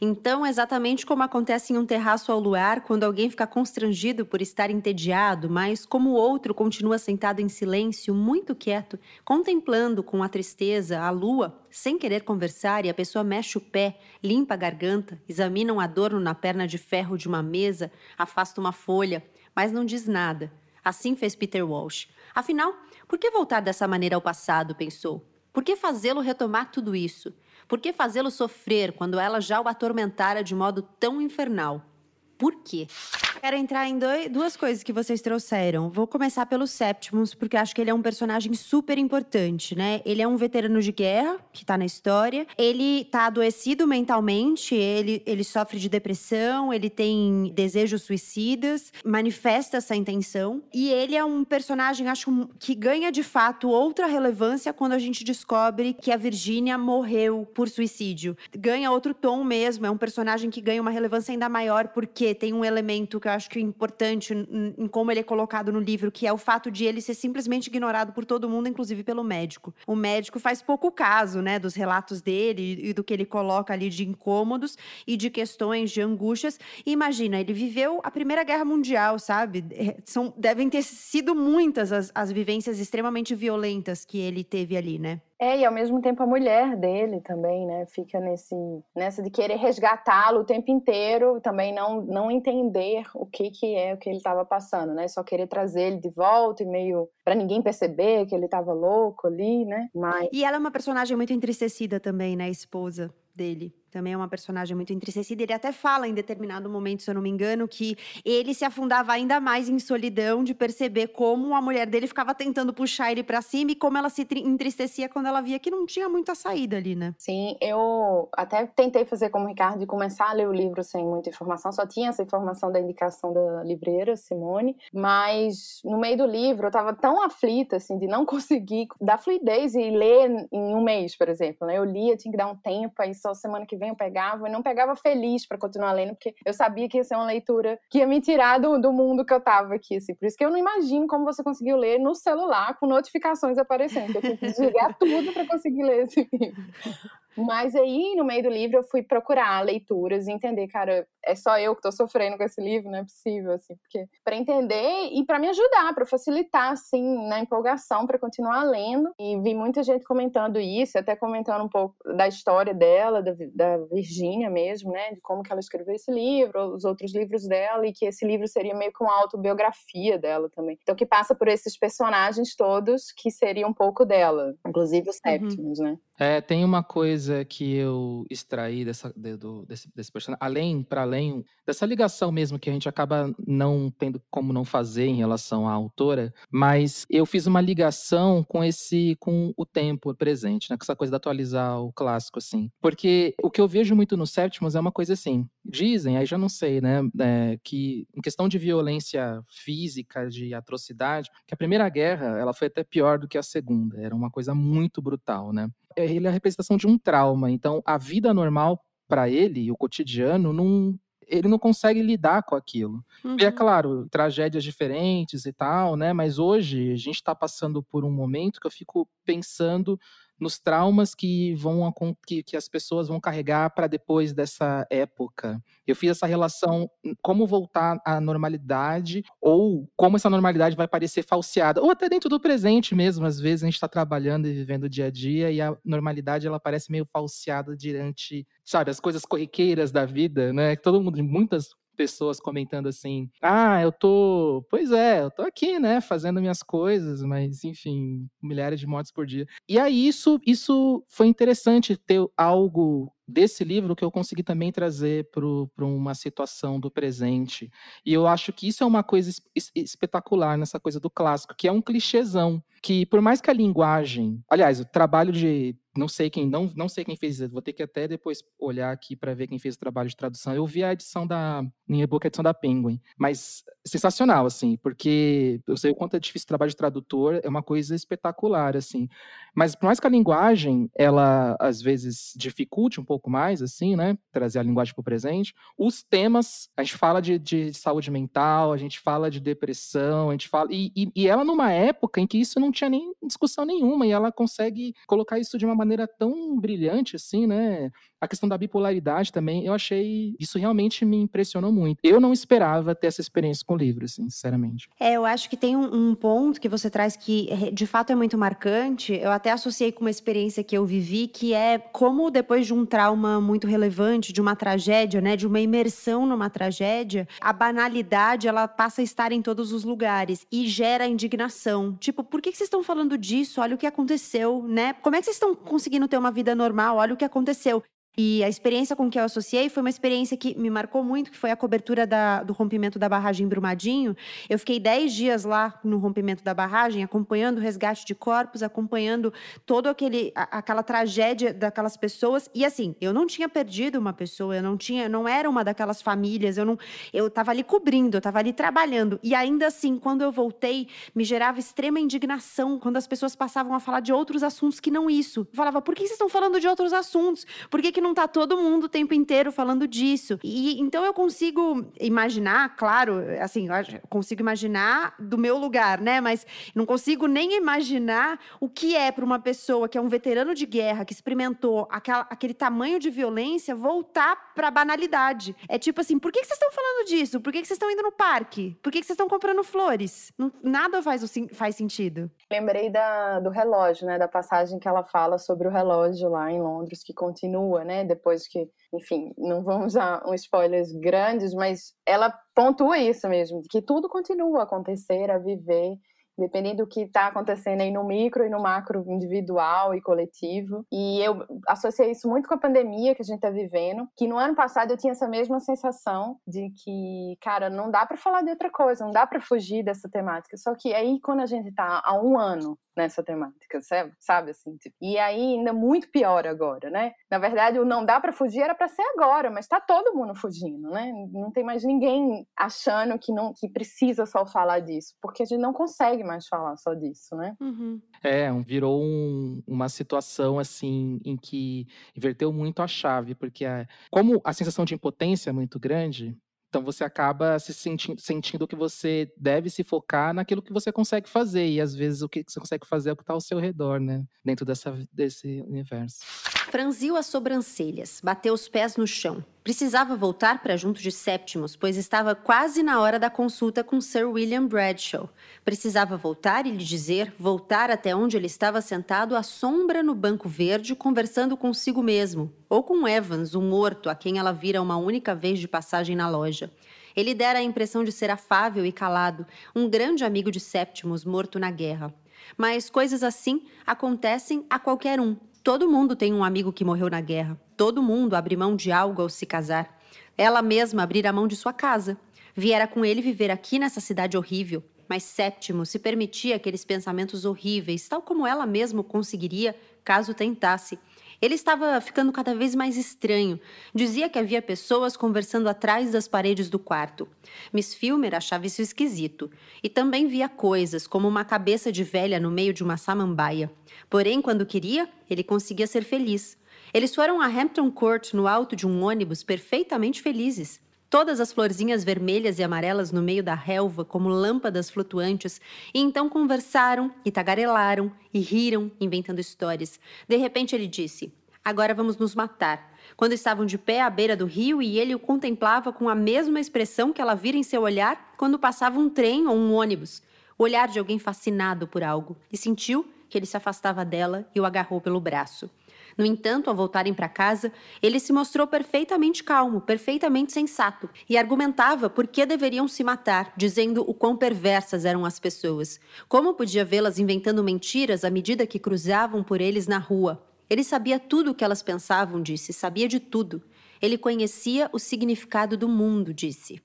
Então, exatamente como acontece em um terraço ao luar, quando alguém fica constrangido por estar entediado, mas como o outro continua sentado em silêncio, muito quieto, contemplando com a tristeza a lua, sem querer conversar, e a pessoa mexe o pé, limpa a garganta, examina um adorno na perna de ferro de uma mesa, afasta uma folha, mas não diz nada. Assim fez Peter Walsh. Afinal, por que voltar dessa maneira ao passado? pensou. Por que fazê-lo retomar tudo isso? Por que fazê-lo sofrer quando ela já o atormentara de modo tão infernal? Por quê? Quero entrar em dois, duas coisas que vocês trouxeram. Vou começar pelo Septimus, porque acho que ele é um personagem super importante, né? Ele é um veterano de guerra, que tá na história. Ele tá adoecido mentalmente, ele, ele sofre de depressão, ele tem desejos suicidas, manifesta essa intenção. E ele é um personagem, acho, que ganha de fato outra relevância quando a gente descobre que a Virginia morreu por suicídio. Ganha outro tom mesmo, é um personagem que ganha uma relevância ainda maior, porque tem um elemento que eu acho que é importante em como ele é colocado no livro, que é o fato de ele ser simplesmente ignorado por todo mundo, inclusive pelo médico. O médico faz pouco caso, né, dos relatos dele e do que ele coloca ali de incômodos e de questões de angústias. E imagina, ele viveu a Primeira Guerra Mundial, sabe? É, são, devem ter sido muitas as, as vivências extremamente violentas que ele teve ali, né? É, e ao mesmo tempo a mulher dele também, né, fica nesse, nessa de querer resgatá-lo o tempo inteiro, também não, não entender o que que é o que ele estava passando, né, só querer trazer ele de volta e meio para ninguém perceber que ele estava louco ali, né, mas... E ela é uma personagem muito entristecida também, né, a esposa dele também é uma personagem muito entristecida. Ele até fala em determinado momento, se eu não me engano, que ele se afundava ainda mais em solidão de perceber como a mulher dele ficava tentando puxar ele para cima e como ela se entristecia quando ela via que não tinha muita saída ali, né? Sim, eu até tentei fazer como o Ricardo de começar a ler o livro sem muita informação, só tinha essa informação da indicação da livreira Simone, mas no meio do livro eu tava tão aflita assim de não conseguir dar fluidez e ler em um mês, por exemplo, né? Eu lia, tinha que dar um tempo, aí só semana que vem eu pegava, e não pegava feliz para continuar lendo, porque eu sabia que ia ser uma leitura que ia me tirar do, do mundo que eu tava aqui, assim. Por isso que eu não imagino como você conseguiu ler no celular com notificações aparecendo. Eu tive que desligar tudo para conseguir ler esse livro. Mas aí, no meio do livro, eu fui procurar leituras e entender, cara, é só eu que tô sofrendo com esse livro, não é possível, assim, porque para entender e para me ajudar, para facilitar, assim, na empolgação para continuar lendo. E vi muita gente comentando isso, até comentando um pouco da história dela, da, da Virgínia mesmo, né, de como que ela escreveu esse livro, os outros livros dela, e que esse livro seria meio que uma autobiografia dela também. Então, que passa por esses personagens todos que seria um pouco dela, inclusive os Septimus, uhum. né? É, tem uma coisa que eu extraí dessa, de, do, desse, desse personagem, além, para além dessa ligação mesmo que a gente acaba não tendo como não fazer em relação à autora, mas eu fiz uma ligação com esse, com o tempo presente, né, com essa coisa de atualizar o clássico, assim. Porque o que eu vejo muito no Septimus é uma coisa assim, dizem, aí já não sei, né, é, que em questão de violência física, de atrocidade, que a Primeira Guerra, ela foi até pior do que a Segunda, era uma coisa muito brutal, né ele é a representação de um trauma. Então, a vida normal para ele, o cotidiano, não, ele não consegue lidar com aquilo. Uhum. E é uhum. claro, tragédias diferentes e tal, né? Mas hoje a gente está passando por um momento que eu fico pensando nos traumas que vão que, que as pessoas vão carregar para depois dessa época. Eu fiz essa relação hum, como voltar à normalidade ou como essa normalidade vai parecer falseada ou até dentro do presente mesmo. Às vezes a gente está trabalhando e vivendo o dia a dia e a normalidade ela parece meio falseada diante, sabe, as coisas corriqueiras da vida, né? Todo mundo, muitas pessoas comentando assim: ah, eu tô. Pois é, eu tô aqui, né, fazendo minhas coisas, mas enfim, milhares de mortes por dia. E aí isso, isso foi interessante ter algo desse livro que eu consegui também trazer para uma situação do presente. E eu acho que isso é uma coisa es espetacular nessa coisa do clássico, que é um clichêzão, que por mais que a linguagem, aliás, o trabalho de não sei quem não, não sei quem fez, vou ter que até depois olhar aqui para ver quem fez o trabalho de tradução. Eu vi a edição da em e-book, a edição da Penguin, mas sensacional assim, porque eu sei o quanto é difícil o trabalho de tradutor, é uma coisa espetacular assim. Mas por mais que a linguagem ela às vezes dificulte um pouco mais assim, né, trazer a linguagem para o presente, os temas, a gente fala de, de, saúde mental, a gente fala de depressão, a gente fala e, e, e ela numa época em que isso não tinha nem discussão nenhuma e ela consegue colocar isso de uma maneira tão brilhante assim, né? A questão da bipolaridade também, eu achei. Isso realmente me impressionou muito. Eu não esperava ter essa experiência com o livro, assim, sinceramente. É, eu acho que tem um, um ponto que você traz que de fato é muito marcante. Eu até associei com uma experiência que eu vivi, que é como depois de um trauma muito relevante, de uma tragédia, né? De uma imersão numa tragédia, a banalidade ela passa a estar em todos os lugares e gera indignação. Tipo, por que, que vocês estão falando disso? Olha o que aconteceu, né? Como é que vocês estão conseguindo ter uma vida normal? Olha o que aconteceu. E a experiência com que eu associei foi uma experiência que me marcou muito, que foi a cobertura da, do rompimento da barragem em Brumadinho. Eu fiquei 10 dias lá no rompimento da barragem, acompanhando o resgate de corpos, acompanhando toda aquele, a, aquela tragédia daquelas pessoas. E assim, eu não tinha perdido uma pessoa, eu não tinha, não era uma daquelas famílias, eu não, eu estava ali cobrindo, eu estava ali trabalhando. E ainda assim, quando eu voltei, me gerava extrema indignação quando as pessoas passavam a falar de outros assuntos que não isso. Eu falava, por que vocês estão falando de outros assuntos? Por que, que não não tá todo mundo o tempo inteiro falando disso. E então eu consigo imaginar, claro, assim, eu consigo imaginar do meu lugar, né? Mas não consigo nem imaginar o que é para uma pessoa que é um veterano de guerra, que experimentou aquela, aquele tamanho de violência, voltar para banalidade. É tipo assim, por que, vocês estão falando disso? Por que, vocês estão indo no parque? Por que, que vocês estão comprando flores? Não, nada faz, faz sentido. Lembrei da, do relógio, né? Da passagem que ela fala sobre o relógio lá em Londres, que continua, né? Depois que, enfim, não vamos dar um spoilers grandes, mas ela pontua isso mesmo, que tudo continua a acontecer, a viver dependendo do que está acontecendo aí no micro e no macro individual e coletivo. E eu associei isso muito com a pandemia que a gente está vivendo, que no ano passado eu tinha essa mesma sensação de que, cara, não dá para falar de outra coisa, não dá para fugir dessa temática. Só que aí quando a gente está há um ano nessa temática, sabe assim? Tipo, e aí ainda muito pior agora, né? Na verdade, o não dá para fugir era para ser agora, mas tá todo mundo fugindo, né? Não tem mais ninguém achando que não que precisa só falar disso, porque a gente não consegue mais falar só disso, né? Uhum. É, virou um, uma situação assim em que inverteu muito a chave, porque a, como a sensação de impotência é muito grande, então você acaba se sentindo, sentindo que você deve se focar naquilo que você consegue fazer. E às vezes o que você consegue fazer é o que está ao seu redor, né? Dentro dessa, desse universo. Franziu as sobrancelhas, bateu os pés no chão. Precisava voltar para junto de Septimus, pois estava quase na hora da consulta com Sir William Bradshaw. Precisava voltar e lhe dizer, voltar até onde ele estava sentado à sombra no banco verde, conversando consigo mesmo, ou com Evans, o morto, a quem ela vira uma única vez de passagem na loja. Ele dera a impressão de ser afável e calado, um grande amigo de Septimus morto na guerra. Mas coisas assim acontecem a qualquer um. Todo mundo tem um amigo que morreu na guerra. Todo mundo abre mão de algo ao se casar. Ela mesma abrir a mão de sua casa. Viera com ele viver aqui nessa cidade horrível. Mas Sétimo se permitia aqueles pensamentos horríveis, tal como ela mesma conseguiria caso tentasse. Ele estava ficando cada vez mais estranho. Dizia que havia pessoas conversando atrás das paredes do quarto. Miss Filmer achava isso esquisito. E também via coisas, como uma cabeça de velha no meio de uma samambaia. Porém, quando queria, ele conseguia ser feliz. Eles foram a Hampton Court no alto de um ônibus perfeitamente felizes. Todas as florzinhas vermelhas e amarelas no meio da relva, como lâmpadas flutuantes, e então conversaram e tagarelaram e riram, inventando histórias. De repente ele disse: Agora vamos nos matar. Quando estavam de pé à beira do rio e ele o contemplava com a mesma expressão que ela vira em seu olhar quando passava um trem ou um ônibus. O olhar de alguém fascinado por algo. E sentiu que ele se afastava dela e o agarrou pelo braço. No entanto, ao voltarem para casa, ele se mostrou perfeitamente calmo, perfeitamente sensato, e argumentava por que deveriam se matar, dizendo o quão perversas eram as pessoas. Como podia vê-las inventando mentiras à medida que cruzavam por eles na rua? Ele sabia tudo o que elas pensavam, disse, sabia de tudo. Ele conhecia o significado do mundo, disse.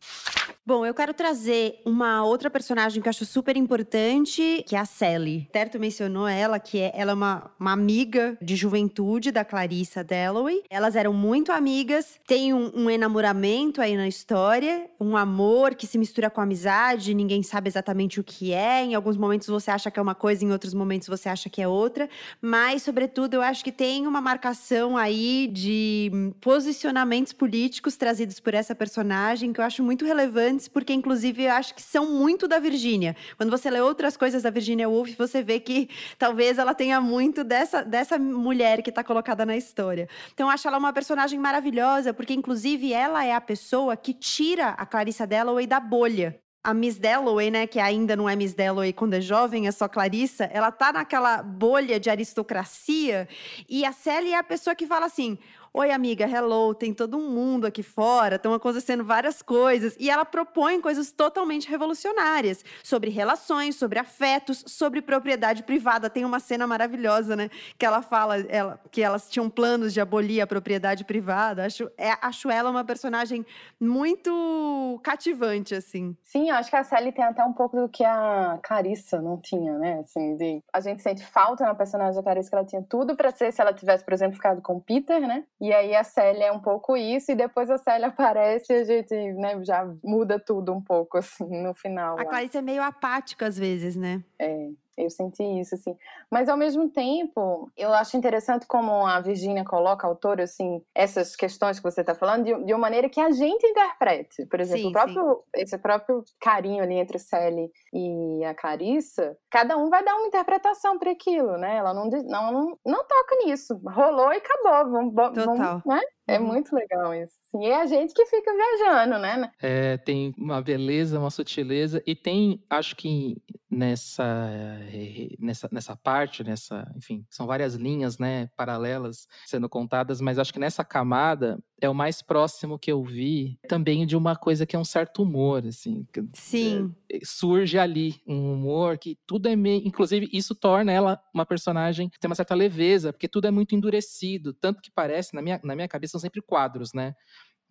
Bom, eu quero trazer uma outra personagem que eu acho super importante, que é a Sally. Terto mencionou ela, que é, ela é uma, uma amiga de juventude da Clarissa Dalloway. Elas eram muito amigas, tem um, um enamoramento aí na história, um amor que se mistura com amizade, ninguém sabe exatamente o que é. Em alguns momentos você acha que é uma coisa, em outros momentos você acha que é outra. Mas, sobretudo, eu acho que tem uma marcação aí de posicionamentos políticos trazidos por essa personagem que eu acho muito relevante porque inclusive eu acho que são muito da Virgínia. Quando você lê outras coisas da Virginia Woolf, você vê que talvez ela tenha muito dessa, dessa mulher que está colocada na história. Então eu acho ela uma personagem maravilhosa, porque inclusive ela é a pessoa que tira a Clarissa Dalloway da bolha a Miss Dalloway, né, que ainda não é Miss Dalloway quando é jovem, é só Clarissa, ela tá naquela bolha de aristocracia e a Sally é a pessoa que fala assim: Oi, amiga, hello, tem todo um mundo aqui fora, estão acontecendo várias coisas. E ela propõe coisas totalmente revolucionárias sobre relações, sobre afetos, sobre propriedade privada. Tem uma cena maravilhosa, né? Que ela fala ela, que elas tinham planos de abolir a propriedade privada. Acho, é, acho ela uma personagem muito cativante, assim. Sim, acho que a Sally tem até um pouco do que a Carissa não tinha, né? Assim, de, a gente sente falta na personagem da Carissa, que ela tinha tudo para ser se ela tivesse, por exemplo, ficado com o Peter, né? E aí a Célia é um pouco isso, e depois a Célia aparece e a gente né, já muda tudo um pouco, assim, no final. A Clarice é meio apática às vezes, né? É. Eu senti isso, assim. Mas, ao mesmo tempo, eu acho interessante como a Virginia coloca, a autora, assim, essas questões que você está falando, de, de, uma maneira que a gente interprete. Por exemplo, sim, próprio, esse próprio carinho ali entre Sally e a Clarissa, cada um vai dar uma interpretação para aquilo, né? Ela não, não, não, não toca nisso. Rolou e acabou. Vamos, Total. Vamos, né? É uhum. muito legal isso. Sim, é a gente que fica viajando, né? É, tem uma beleza, uma sutileza, e tem, acho que nessa, nessa, nessa parte, nessa, enfim, são várias linhas, né, paralelas sendo contadas, mas acho que nessa camada é o mais próximo que eu vi também de uma coisa que é um certo humor, assim. Sim. É, surge ali um humor que tudo é meio, inclusive isso torna ela uma personagem que tem uma certa leveza, porque tudo é muito endurecido, tanto que parece, na minha, na minha cabeça, são sempre quadros, né?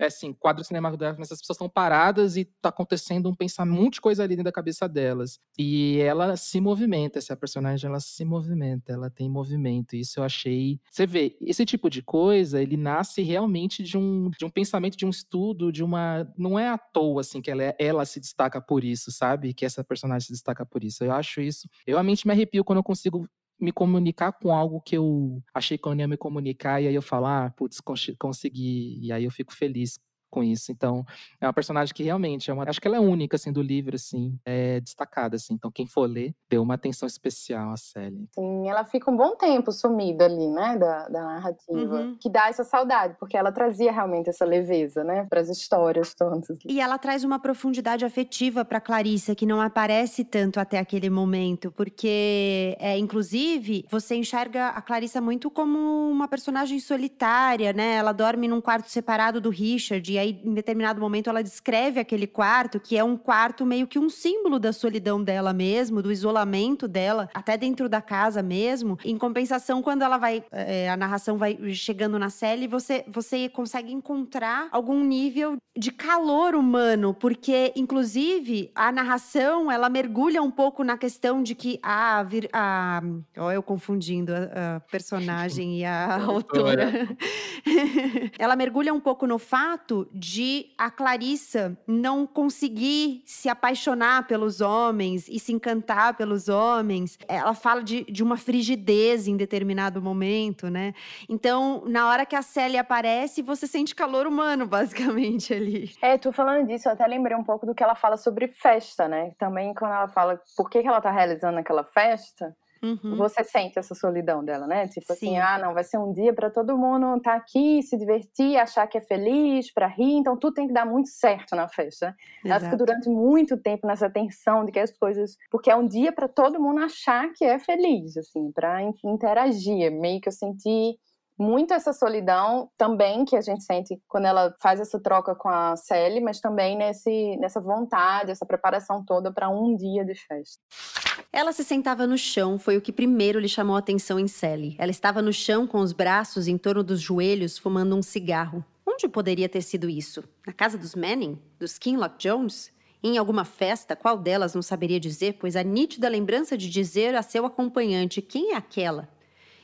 É assim, quadro cinematográfico, mas as pessoas estão paradas e tá acontecendo um pensamento, um monte de coisa ali dentro da cabeça delas. E ela se movimenta, essa personagem, ela se movimenta, ela tem movimento. Isso eu achei. Você vê, esse tipo de coisa, ele nasce realmente de um, de um pensamento, de um estudo, de uma. Não é à toa, assim, que ela, ela se destaca por isso, sabe? Que essa personagem se destaca por isso. Eu acho isso. Eu realmente me arrepio quando eu consigo me comunicar com algo que eu achei que eu não ia me comunicar, e aí eu falo, ah, putz, consegui, e aí eu fico feliz com isso. Então, é uma personagem que realmente é uma. Acho que ela é única, assim, do livro, assim, é destacada, assim. Então, quem for ler, deu uma atenção especial à Sally. Sim, ela fica um bom tempo sumida ali, né, da, da narrativa. Uhum. Que dá essa saudade, porque ela trazia realmente essa leveza, né, para as histórias todas. E ela traz uma profundidade afetiva para Clarissa, que não aparece tanto até aquele momento, porque, é, inclusive, você enxerga a Clarissa muito como uma personagem solitária, né? Ela dorme num quarto separado do Richard, e aí, em determinado momento, ela descreve aquele quarto, que é um quarto meio que um símbolo da solidão dela mesmo, do isolamento dela, até dentro da casa mesmo. Em compensação, quando ela vai, é, a narração vai chegando na série, você, você consegue encontrar algum nível de calor humano, porque, inclusive, a narração, ela mergulha um pouco na questão de que a... Vir, a ó, eu confundindo a, a personagem e a autora. ela mergulha um pouco no fato de a Clarissa não conseguir se apaixonar pelos homens e se encantar pelos homens. Ela fala de, de uma frigidez em determinado momento, né? Então, na hora que a Célia aparece, você sente calor humano, basicamente, ali. É, tu falando disso, eu até lembrei um pouco do que ela fala sobre festa, né? Também quando ela fala por que, que ela tá realizando aquela festa, Uhum. Você sente essa solidão dela, né? Tipo assim, Sim. assim, ah, não, vai ser um dia para todo mundo estar tá aqui, se divertir, achar que é feliz, para rir, então tudo tem que dar muito certo na festa. Ela fica durante muito tempo nessa tensão de que as coisas, porque é um dia para todo mundo achar que é feliz, assim, para interagir. Meio que eu senti muito essa solidão também que a gente sente quando ela faz essa troca com a Sally, mas também nesse, nessa vontade, essa preparação toda para um dia de festa. Ela se sentava no chão, foi o que primeiro lhe chamou a atenção em Sally. Ela estava no chão com os braços em torno dos joelhos, fumando um cigarro. Onde poderia ter sido isso? Na casa dos Manning? Dos Kinlock Jones? Em alguma festa, qual delas não saberia dizer, pois a nítida lembrança de dizer a seu acompanhante quem é aquela.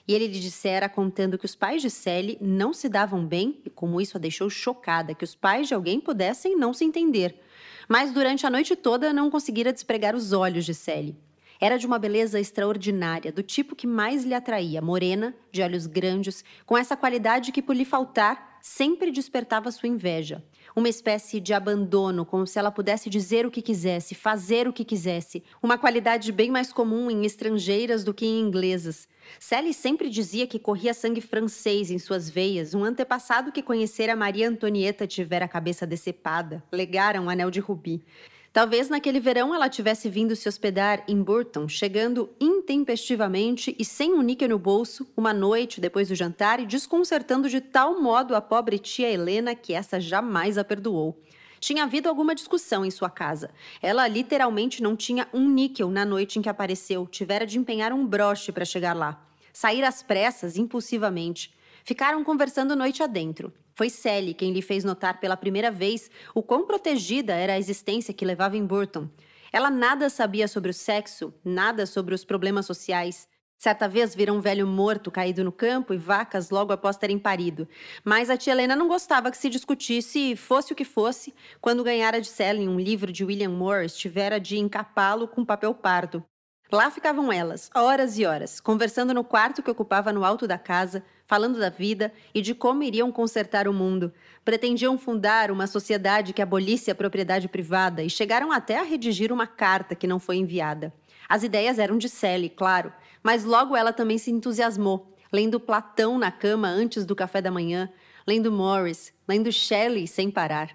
E ele lhe dissera contando que os pais de Sally não se davam bem e como isso a deixou chocada que os pais de alguém pudessem não se entender. Mas durante a noite toda não conseguira despregar os olhos de Sally. Era de uma beleza extraordinária, do tipo que mais lhe atraía, morena, de olhos grandes, com essa qualidade que, por lhe faltar, sempre despertava sua inveja uma espécie de abandono, como se ela pudesse dizer o que quisesse, fazer o que quisesse, uma qualidade bem mais comum em estrangeiras do que em inglesas. Sally sempre dizia que corria sangue francês em suas veias, um antepassado que conhecera Maria Antonieta tivera a cabeça decepada, legara um anel de rubi. Talvez naquele verão ela tivesse vindo se hospedar em Burton, chegando intempestivamente e sem um níquel no bolso, uma noite depois do jantar e desconcertando de tal modo a pobre tia Helena que essa jamais a perdoou. Tinha havido alguma discussão em sua casa. Ela literalmente não tinha um níquel na noite em que apareceu, tivera de empenhar um broche para chegar lá. Sair às pressas, impulsivamente. Ficaram conversando noite adentro. Foi Sally quem lhe fez notar pela primeira vez o quão protegida era a existência que levava em Burton. Ela nada sabia sobre o sexo, nada sobre os problemas sociais. Certa vez viram um velho morto caído no campo e vacas logo após terem parido. Mas a tia Helena não gostava que se discutisse, fosse o que fosse, quando ganhara de Sally um livro de William Morris, tivera de encapá-lo com papel pardo. Lá ficavam elas, horas e horas, conversando no quarto que ocupava no alto da casa, falando da vida e de como iriam consertar o mundo. Pretendiam fundar uma sociedade que abolisse a propriedade privada e chegaram até a redigir uma carta que não foi enviada. As ideias eram de Sally, claro, mas logo ela também se entusiasmou, lendo Platão na cama antes do café da manhã, lendo Morris, lendo Shelley sem parar.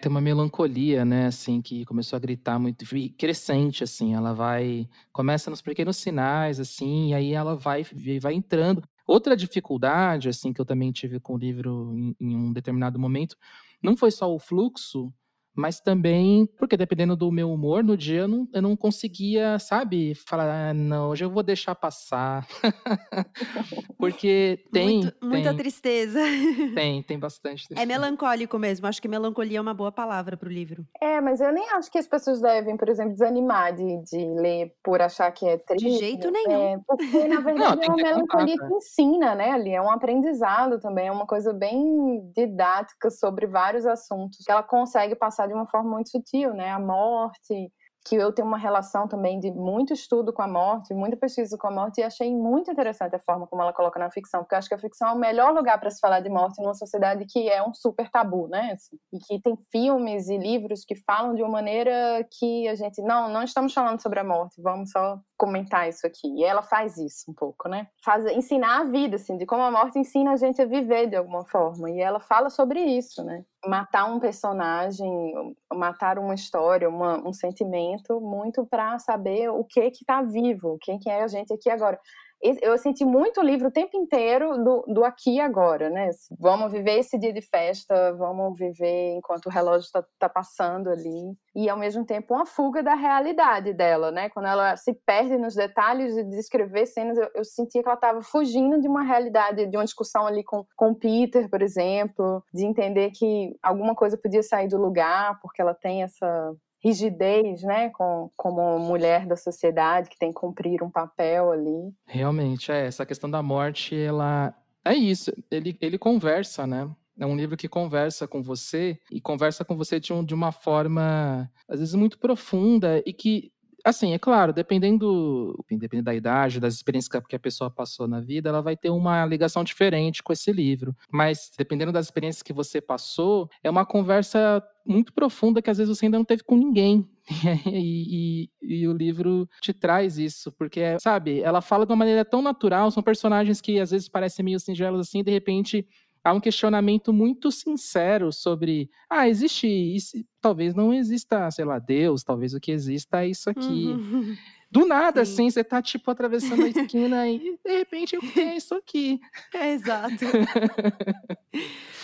Tem uma melancolia, né, assim, que começou a gritar muito, crescente, assim, ela vai, começa nos pequenos sinais, assim, e aí ela vai, vai entrando. Outra dificuldade, assim, que eu também tive com o livro em, em um determinado momento, não foi só o fluxo, mas também porque dependendo do meu humor no dia eu não, eu não conseguia, sabe, falar, ah, não, hoje eu vou deixar passar. porque tem, Muito, tem. Muita tristeza. Tem, tem bastante é tristeza. É melancólico mesmo, acho que melancolia é uma boa palavra para o livro. É, mas eu nem acho que as pessoas devem, por exemplo, desanimar de, de ler por achar que é triste. De jeito nenhum. É, porque, na verdade, não, é uma melancolia que ensina, né, ali, é um aprendizado também, é uma coisa bem didática sobre vários assuntos, que ela consegue passar de uma forma muito sutil, né? A morte, que eu tenho uma relação também de muito estudo com a morte, muita pesquisa com a morte, e achei muito interessante a forma como ela coloca na ficção, porque eu acho que a ficção é o melhor lugar para se falar de morte numa sociedade que é um super tabu, né? Assim, e que tem filmes e livros que falam de uma maneira que a gente, não, não estamos falando sobre a morte, vamos só comentar isso aqui. E ela faz isso um pouco, né? Faz ensinar a vida, assim, de como a morte ensina a gente a viver de alguma forma. E ela fala sobre isso, né? Matar um personagem, matar uma história, uma, um sentimento, muito para saber o que que tá vivo, quem que é a gente aqui agora eu senti muito o livro o tempo inteiro do, do aqui e agora, né? Vamos viver esse dia de festa, vamos viver enquanto o relógio está tá passando ali. E, ao mesmo tempo, uma fuga da realidade dela, né? Quando ela se perde nos detalhes de descrever cenas, eu, eu sentia que ela estava fugindo de uma realidade, de uma discussão ali com, com Peter, por exemplo, de entender que alguma coisa podia sair do lugar, porque ela tem essa rigidez, né, com, como mulher da sociedade que tem que cumprir um papel ali. Realmente, é, essa questão da morte, ela é isso, ele, ele conversa, né? É um livro que conversa com você e conversa com você de, um, de uma forma, às vezes, muito profunda e que Assim, é claro, dependendo, dependendo da idade, das experiências que a pessoa passou na vida, ela vai ter uma ligação diferente com esse livro. Mas, dependendo das experiências que você passou, é uma conversa muito profunda que às vezes você ainda não teve com ninguém. e, e, e, o livro te traz isso, porque, sabe, ela fala de uma maneira tão natural, são personagens que às vezes parecem meio singelos assim, de repente há um questionamento muito sincero sobre, ah, existe isso, talvez não exista, sei lá, Deus, talvez o que exista é isso aqui. Uhum. Do nada, Sim. assim, você tá, tipo, atravessando a esquina e, de repente, eu tenho isso aqui. É, exato.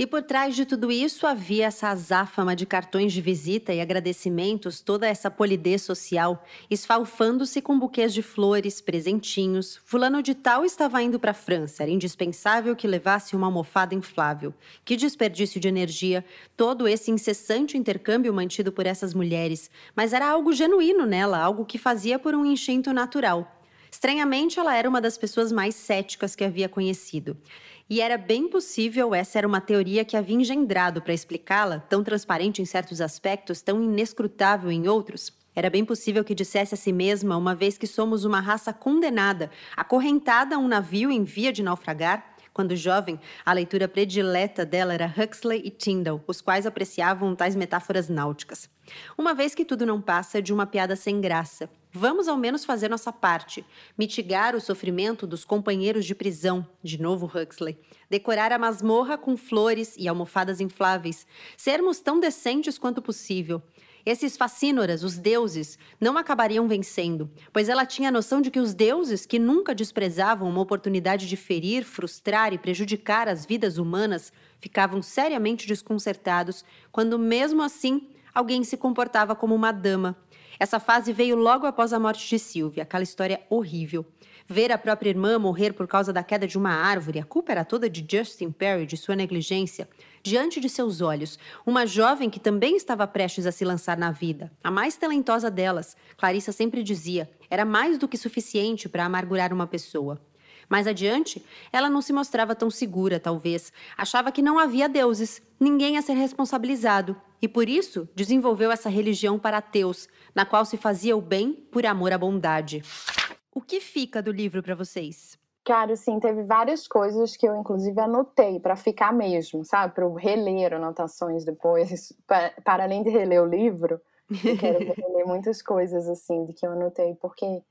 E por trás de tudo isso havia essa azáfama de cartões de visita e agradecimentos, toda essa polidez social, esfalfando-se com buquês de flores, presentinhos. Fulano de tal estava indo para a França, era indispensável que levasse uma almofada inflável. Que desperdício de energia, todo esse incessante intercâmbio mantido por essas mulheres, mas era algo genuíno nela, algo que fazia por um enchento natural. Estranhamente, ela era uma das pessoas mais céticas que havia conhecido. E era bem possível essa era uma teoria que havia engendrado para explicá-la, tão transparente em certos aspectos, tão inescrutável em outros. Era bem possível que dissesse a si mesma, uma vez que somos uma raça condenada, acorrentada a um navio em via de naufragar, quando jovem, a leitura predileta dela era Huxley e Tyndall, os quais apreciavam tais metáforas náuticas. Uma vez que tudo não passa de uma piada sem graça, Vamos ao menos fazer nossa parte, mitigar o sofrimento dos companheiros de prisão, de novo Huxley, decorar a masmorra com flores e almofadas infláveis, sermos tão decentes quanto possível. Esses fascínoras, os deuses, não acabariam vencendo, pois ela tinha a noção de que os deuses, que nunca desprezavam uma oportunidade de ferir, frustrar e prejudicar as vidas humanas, ficavam seriamente desconcertados quando, mesmo assim, alguém se comportava como uma dama essa fase veio logo após a morte de Sylvia, aquela história horrível. Ver a própria irmã morrer por causa da queda de uma árvore, a culpa era toda de Justin Perry, de sua negligência. Diante de seus olhos, uma jovem que também estava prestes a se lançar na vida, a mais talentosa delas, Clarissa sempre dizia, era mais do que suficiente para amargurar uma pessoa. Mais adiante, ela não se mostrava tão segura, talvez. Achava que não havia deuses, ninguém a ser responsabilizado. E por isso desenvolveu essa religião para ateus, na qual se fazia o bem por amor à bondade. O que fica do livro para vocês? Cara, assim, teve várias coisas que eu, inclusive, anotei para ficar mesmo, sabe? Para eu reler anotações depois, para, para além de reler o livro, eu quero reler muitas coisas, assim, de que eu anotei, porque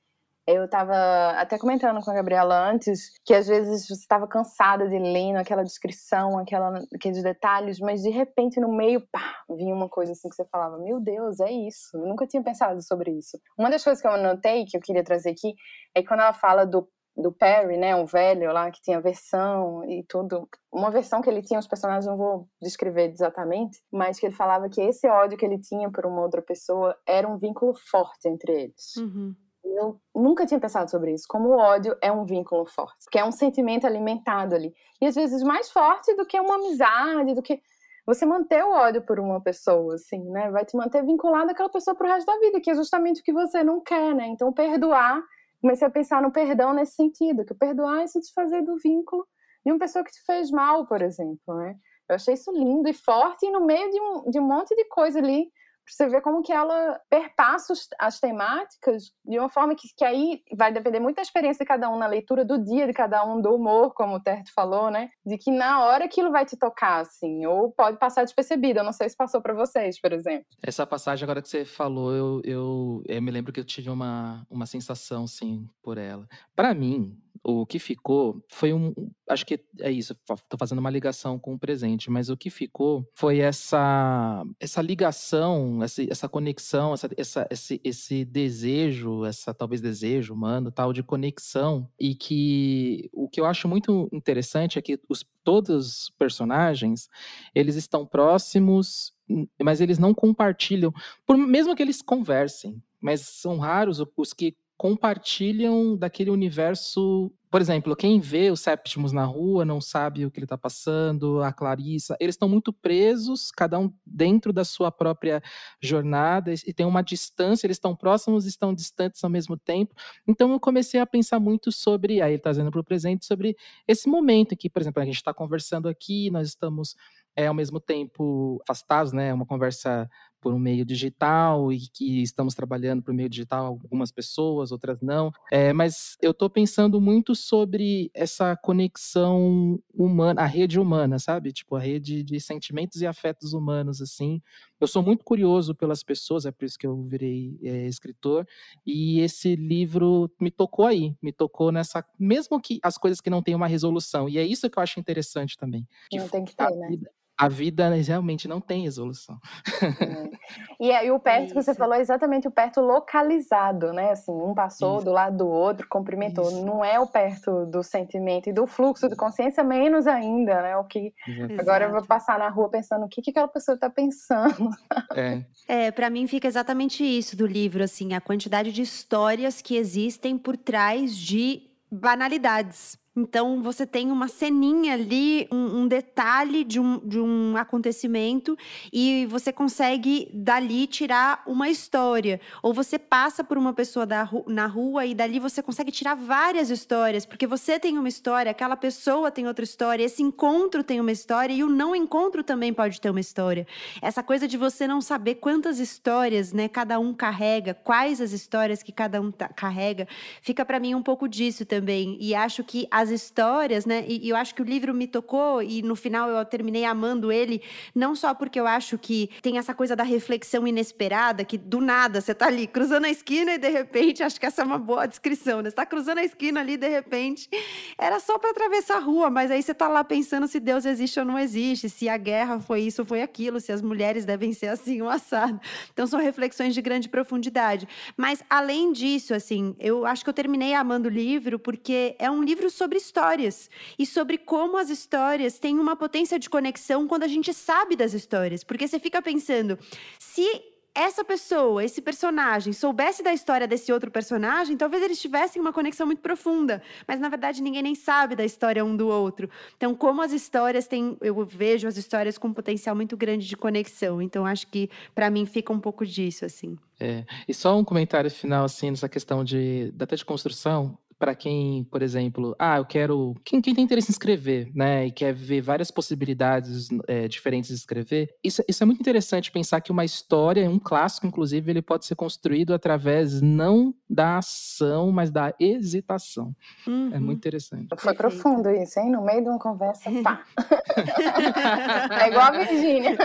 eu estava até comentando com a Gabriela antes que às vezes você estava cansada de lendo aquela descrição, aquela, aqueles detalhes, mas de repente no meio, pá, vinha uma coisa assim que você falava: Meu Deus, é isso. Eu nunca tinha pensado sobre isso. Uma das coisas que eu anotei, que eu queria trazer aqui, é quando ela fala do do Perry, né, o velho lá que tinha versão e tudo, uma versão que ele tinha, os personagens não vou descrever exatamente, mas que ele falava que esse ódio que ele tinha por uma outra pessoa era um vínculo forte entre eles. Uhum. Eu nunca tinha pensado sobre isso, como o ódio é um vínculo forte, que é um sentimento alimentado ali. E às vezes mais forte do que uma amizade, do que você manter o ódio por uma pessoa, assim, né? Vai te manter vinculado àquela pessoa pro resto da vida, que é justamente o que você não quer, né? Então, perdoar, comecei a pensar no perdão nesse sentido, que o perdoar é se desfazer do vínculo de uma pessoa que te fez mal, por exemplo, né? Eu achei isso lindo e forte, e no meio de um, de um monte de coisa ali você ver como que ela perpassa as temáticas de uma forma que, que aí vai depender muito da experiência de cada um, na leitura do dia de cada um, do humor, como o Terto falou, né? De que na hora aquilo vai te tocar, assim, ou pode passar despercebido. Eu não sei se passou para vocês, por exemplo. Essa passagem agora que você falou, eu, eu, eu me lembro que eu tive uma, uma sensação, sim, por ela. Para mim, o que ficou foi um. Acho que é isso, estou fazendo uma ligação com o presente, mas o que ficou foi essa, essa ligação, essa, essa conexão, essa, essa, esse, esse desejo, essa talvez desejo humano, tal, de conexão. E que o que eu acho muito interessante é que os, todos os personagens eles estão próximos, mas eles não compartilham, por, mesmo que eles conversem. Mas são raros os que compartilham daquele universo. Por exemplo, quem vê o Septimus na rua não sabe o que ele está passando, a Clarissa, eles estão muito presos, cada um dentro da sua própria jornada, e tem uma distância, eles estão próximos e estão distantes ao mesmo tempo. Então eu comecei a pensar muito sobre, aí ele trazendo para o presente, sobre esse momento que, por exemplo, a gente está conversando aqui, nós estamos é, ao mesmo tempo afastados, né? Uma conversa por um meio digital e que estamos trabalhando por meio digital, algumas pessoas, outras não. É, mas eu estou pensando muito sobre essa conexão humana, a rede humana, sabe? Tipo, a rede de sentimentos e afetos humanos, assim. Eu sou muito curioso pelas pessoas, é por isso que eu virei é, escritor, e esse livro me tocou aí, me tocou nessa, mesmo que as coisas que não têm uma resolução, e é isso que eu acho interessante também. Não tem que ter, né? A vida realmente não tem resolução. É. E aí o perto que você falou é exatamente o perto localizado, né? Assim, um passou Isso. do lado do outro, cumprimentou. Isso. Não é o perto do sentimento e do fluxo de consciência, menos ainda, né? O que Exato. agora eu vou passar na rua pensando o que, que aquela pessoa está pensando. É, é para mim fica exatamente isso do livro, assim, a quantidade de histórias que existem por trás de banalidades. Então, você tem uma ceninha ali, um, um, detalhe de um, de um acontecimento, e você consegue dali tirar uma história. Ou você passa por uma pessoa da, na rua e dali você consegue tirar várias histórias, porque você tem uma história, aquela pessoa tem outra história, esse encontro tem uma história e o não encontro também pode ter uma história. Essa coisa de você não saber quantas histórias né, cada um carrega, quais as histórias que cada um carrega, fica para mim um pouco disso também. E acho que as as histórias, né? E, e, eu acho que o livro me tocou e no final eu terminei amando ele, não só porque eu acho que tem essa coisa da reflexão inesperada, que do nada você tá ali cruzando a esquina e de repente, acho que essa é uma boa descrição, né? Você tá cruzando a esquina ali de repente, era só para atravessar a rua, mas aí você tá lá pensando se Deus existe ou não existe, se a guerra foi isso ou foi aquilo, se as mulheres devem ser assim, um assado. Então são reflexões de grande profundidade. Mas além disso, assim, eu acho que eu terminei amando o livro porque é um livro sobre histórias e sobre como as histórias têm uma potência de conexão quando a gente sabe das histórias. Porque você fica pensando, se essa pessoa, esse personagem, soubesse da história desse outro personagem, talvez eles tivessem uma conexão muito profunda. Mas na verdade ninguém nem sabe da história um do outro. Então, como as histórias têm, eu vejo as histórias com um potencial muito grande de conexão. Então, acho que para mim fica um pouco disso assim. É, e só um comentário final assim nessa questão de data de construção para quem, por exemplo, ah, eu quero. Quem, quem, tem interesse em escrever, né? E quer ver várias possibilidades é, diferentes de escrever, isso, isso é muito interessante pensar que uma história, um clássico, inclusive, ele pode ser construído através não da ação, mas da hesitação. Uhum. É muito interessante. Foi profundo isso, hein? No meio de uma conversa, pá. é igual a Virgínia.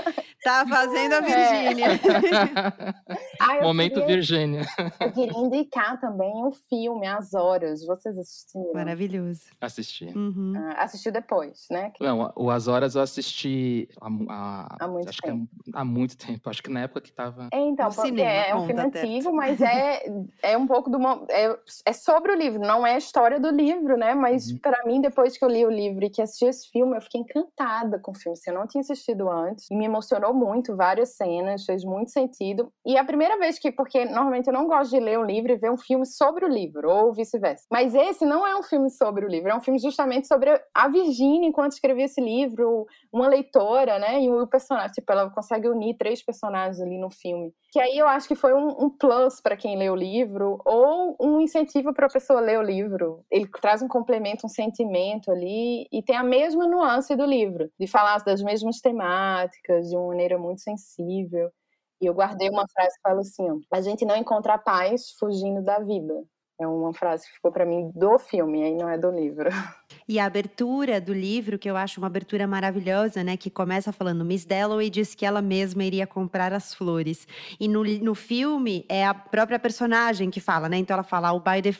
Tá fazendo a Virgínia. É. ah, Momento queria, Virgínia. Eu queria indicar também o filme As Horas vocês assistiram? Maravilhoso. Assisti. Uhum. Ah, assistiu depois, né? Não, o As Horas eu assisti há, há, há muito acho tempo. Que há muito tempo. Acho que na época que tava. É, então, porque cinema, é um filme antigo, mas é, é um pouco do. É, é sobre o livro, não é a história do livro, né? Mas uhum. para mim, depois que eu li o livro e que assisti esse filme, eu fiquei encantada com o filme. Se eu não tinha assistido antes, e me emocionou muito, várias cenas, fez muito sentido. E a primeira vez que, porque normalmente eu não gosto de ler um livro e ver um filme sobre o livro, ou vice-versa. Mas esse não é um filme sobre o livro, é um filme justamente sobre a Virginia enquanto escrevia esse livro, uma leitora, né? E o personagem, tipo, ela consegue unir três personagens ali no filme. Que aí eu acho que foi um, um plus para quem lê o livro, ou um incentivo para a pessoa ler o livro. Ele traz um complemento, um sentimento ali, e tem a mesma nuance do livro, de falar das mesmas temáticas, de uma maneira muito sensível. E eu guardei uma frase que fala assim: ó, a gente não encontra paz fugindo da vida. É uma frase que ficou para mim do filme, aí não é do livro. E a abertura do livro, que eu acho uma abertura maravilhosa, né? Que começa falando: Miss Dalloway disse que ela mesma iria comprar as flores. E no, no filme é a própria personagem que fala, né? Então ela fala: I'll buy the,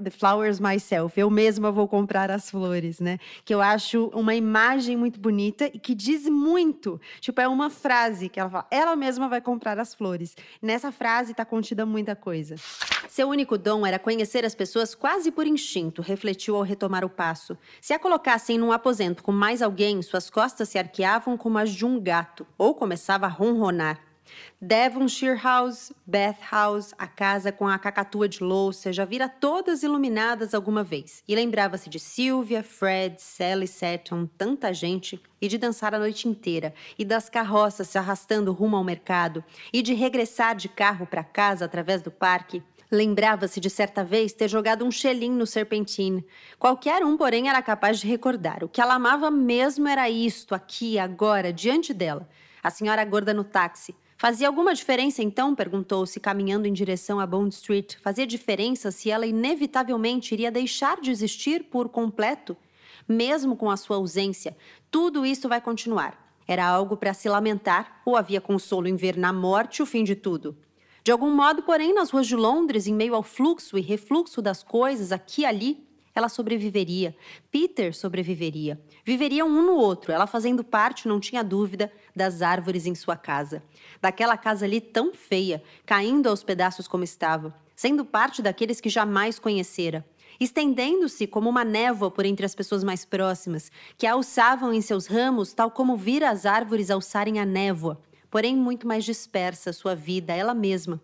the flowers myself. Eu mesma vou comprar as flores, né? Que eu acho uma imagem muito bonita e que diz muito. Tipo, é uma frase que ela fala: ela mesma vai comprar as flores. Nessa frase está contida muita coisa. Seu único dom era conhecer as pessoas quase por instinto, refletiu ao retomar o passo. Se a colocassem num aposento com mais alguém, suas costas se arqueavam como as de um gato, ou começava a ronronar. Devonshire House, Bath House, a casa com a cacatua de louça, já vira todas iluminadas alguma vez. E lembrava-se de Sylvia, Fred, Sally Seton, tanta gente, e de dançar a noite inteira, e das carroças se arrastando rumo ao mercado, e de regressar de carro para casa através do parque, Lembrava-se de certa vez ter jogado um xelim no Serpentine. Qualquer um, porém, era capaz de recordar. O que ela amava mesmo era isto, aqui, agora, diante dela. A senhora gorda no táxi. Fazia alguma diferença então? perguntou-se, caminhando em direção a Bond Street. Fazia diferença se ela inevitavelmente iria deixar de existir por completo? Mesmo com a sua ausência, tudo isso vai continuar. Era algo para se lamentar ou havia consolo em ver na morte o fim de tudo? De algum modo, porém, nas ruas de Londres, em meio ao fluxo e refluxo das coisas aqui e ali, ela sobreviveria. Peter sobreviveria. Viveriam um no outro, ela fazendo parte, não tinha dúvida, das árvores em sua casa. Daquela casa ali tão feia, caindo aos pedaços como estava, sendo parte daqueles que jamais conhecera. Estendendo-se como uma névoa por entre as pessoas mais próximas, que a alçavam em seus ramos, tal como vira as árvores alçarem a névoa, porém muito mais dispersa sua vida, ela mesma.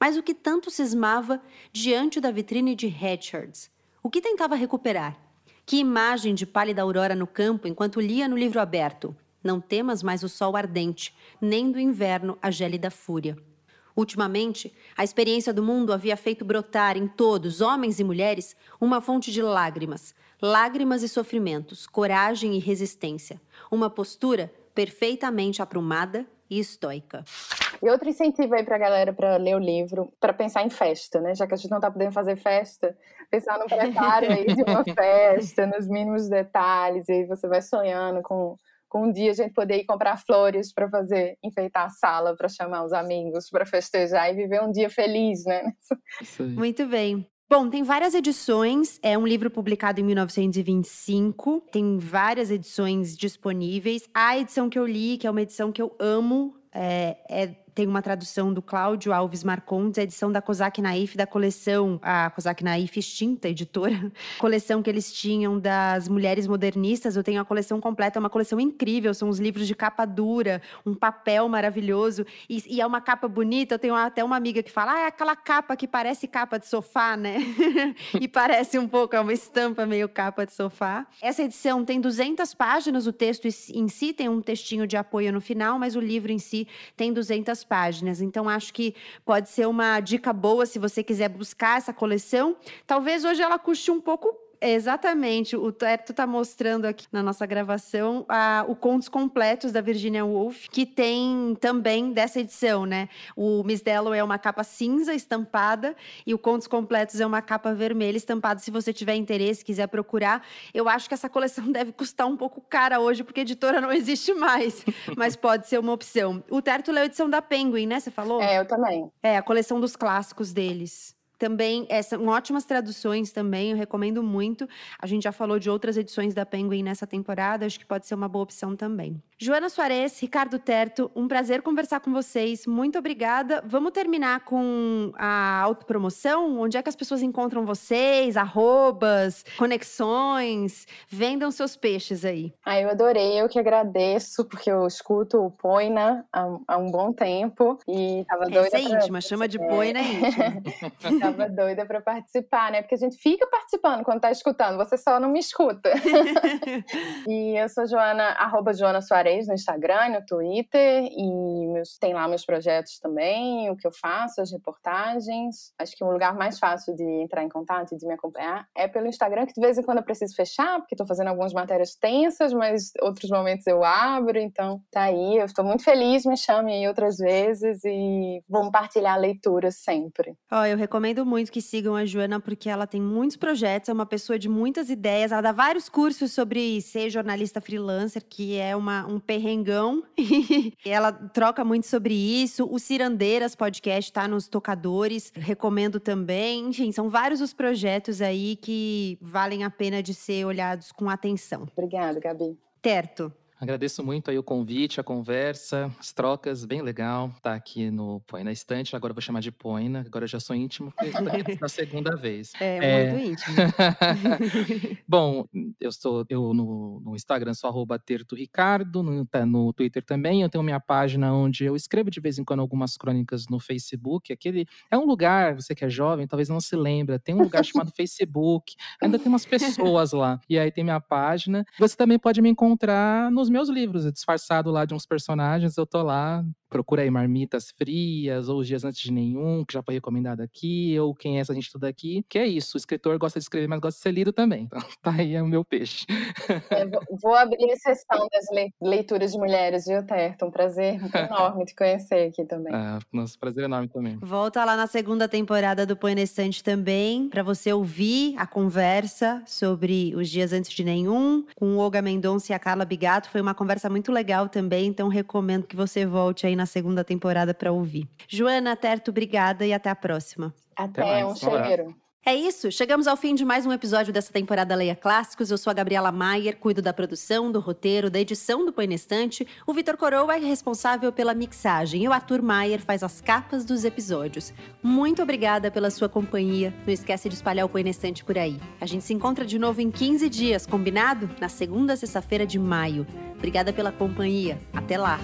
Mas o que tanto cismava diante da vitrine de Hatchards? O que tentava recuperar? Que imagem de pálida aurora no campo enquanto lia no livro aberto. Não temas mais o sol ardente, nem do inverno a gélida fúria. Ultimamente, a experiência do mundo havia feito brotar em todos, homens e mulheres, uma fonte de lágrimas, lágrimas e sofrimentos, coragem e resistência, uma postura perfeitamente aprumada e estoica. E outro incentivo aí para a galera para ler o livro, para pensar em festa, né? Já que a gente não está podendo fazer festa, pensar no preparo aí de uma festa, nos mínimos detalhes, e aí você vai sonhando com, com um dia a gente poder ir comprar flores para fazer, enfeitar a sala, para chamar os amigos, para festejar e viver um dia feliz, né? Muito bem. Bom, tem várias edições. É um livro publicado em 1925. Tem várias edições disponíveis. A edição que eu li, que é uma edição que eu amo, é, é tem uma tradução do Cláudio Alves Marcondes, a edição da Cosac Naif, da coleção, a Cosac Naif extinta, editora, coleção que eles tinham das mulheres modernistas. Eu tenho a coleção completa, é uma coleção incrível, são os livros de capa dura, um papel maravilhoso, e, e é uma capa bonita. Eu tenho até uma amiga que fala, ah, é aquela capa que parece capa de sofá, né? e parece um pouco, é uma estampa meio capa de sofá. Essa edição tem 200 páginas, o texto em si tem um textinho de apoio no final, mas o livro em si tem 200 páginas. Então, acho que pode ser uma dica boa se você quiser buscar essa coleção. Talvez hoje ela custe um pouco Exatamente. O Terto está mostrando aqui na nossa gravação a, o Contos Completos da Virginia Woolf, que tem também dessa edição, né? O Miss Dalloway é uma capa cinza estampada e o Contos Completos é uma capa vermelha estampada. Se você tiver interesse, quiser procurar, eu acho que essa coleção deve custar um pouco cara hoje, porque a editora não existe mais, mas pode ser uma opção. O Terto leu a edição da Penguin, né? Você falou? É, eu também. É, a coleção dos clássicos deles também é, são ótimas traduções também, eu recomendo muito. A gente já falou de outras edições da Penguin nessa temporada, acho que pode ser uma boa opção também. Joana Soares, Ricardo Terto, um prazer conversar com vocês. Muito obrigada. Vamos terminar com a autopromoção? Onde é que as pessoas encontram vocês? Arrobas, conexões? Vendam seus peixes aí. Ah, eu adorei, eu que agradeço, porque eu escuto o Poina há, há um bom tempo e tava doida. Essa é íntima, chama de Poina é íntima. tava doida para participar, né? Porque a gente fica participando quando tá escutando, você só não me escuta. e eu sou Joana, arroba Joana Soares no Instagram, no Twitter, e meus, tem lá meus projetos também, o que eu faço, as reportagens. Acho que o lugar mais fácil de entrar em contato e de me acompanhar é pelo Instagram, que de vez em quando eu preciso fechar, porque estou fazendo algumas matérias tensas, mas outros momentos eu abro, então tá aí. Eu estou muito feliz, me chame aí outras vezes e vamos partilhar leituras sempre. Ó, oh, eu recomendo muito que sigam a Joana, porque ela tem muitos projetos, é uma pessoa de muitas ideias. Ela dá vários cursos sobre ser jornalista freelancer, que é uma, um perrengão. e ela troca muito sobre isso. O Cirandeiras podcast está nos tocadores, recomendo também. Enfim, são vários os projetos aí que valem a pena de ser olhados com atenção. Obrigada, Gabi. Terto. Agradeço muito aí o convite, a conversa, as trocas, bem legal. Tá aqui no Põe na Estante, agora vou chamar de Põe, agora eu já sou íntimo, porque na segunda vez. É, é... muito íntimo. Bom, eu sou eu no, no Instagram sou arroba Terto Ricardo, no, tá, no Twitter também. Eu tenho minha página onde eu escrevo de vez em quando algumas crônicas no Facebook. Aquele é um lugar, você que é jovem, talvez não se lembra, tem um lugar chamado Facebook. Ainda tem umas pessoas lá. E aí tem minha página. Você também pode me encontrar nos meus livros, disfarçado lá de uns personagens, eu tô lá procura aí Marmitas Frias, ou Os Dias Antes de Nenhum, que já foi recomendado aqui, ou Quem é essa gente tudo aqui. Que é isso, o escritor gosta de escrever, mas gosta de ser lido também. Então, tá aí é o meu peixe. É, vou abrir a sessão das leituras de mulheres, viu, Terto? Um prazer enorme te conhecer aqui também. Ah, nosso prazer enorme também. Volta lá na segunda temporada do Põe Estante também, para você ouvir a conversa sobre Os Dias Antes de Nenhum, com o Olga Mendonça e a Carla Bigato. Foi uma conversa muito legal também, então recomendo que você volte aí na segunda temporada para ouvir. Joana, Terto, obrigada e até a próxima. Até, até um cheiro. É isso, chegamos ao fim de mais um episódio dessa temporada Leia Clássicos. Eu sou a Gabriela Maier, cuido da produção, do roteiro, da edição do Põe na Estante. O Vitor Coroa é responsável pela mixagem e o Arthur Maier faz as capas dos episódios. Muito obrigada pela sua companhia. Não esquece de espalhar o Põe na Estante por aí. A gente se encontra de novo em 15 dias, combinado? Na segunda sexta-feira de maio. Obrigada pela companhia. Até lá!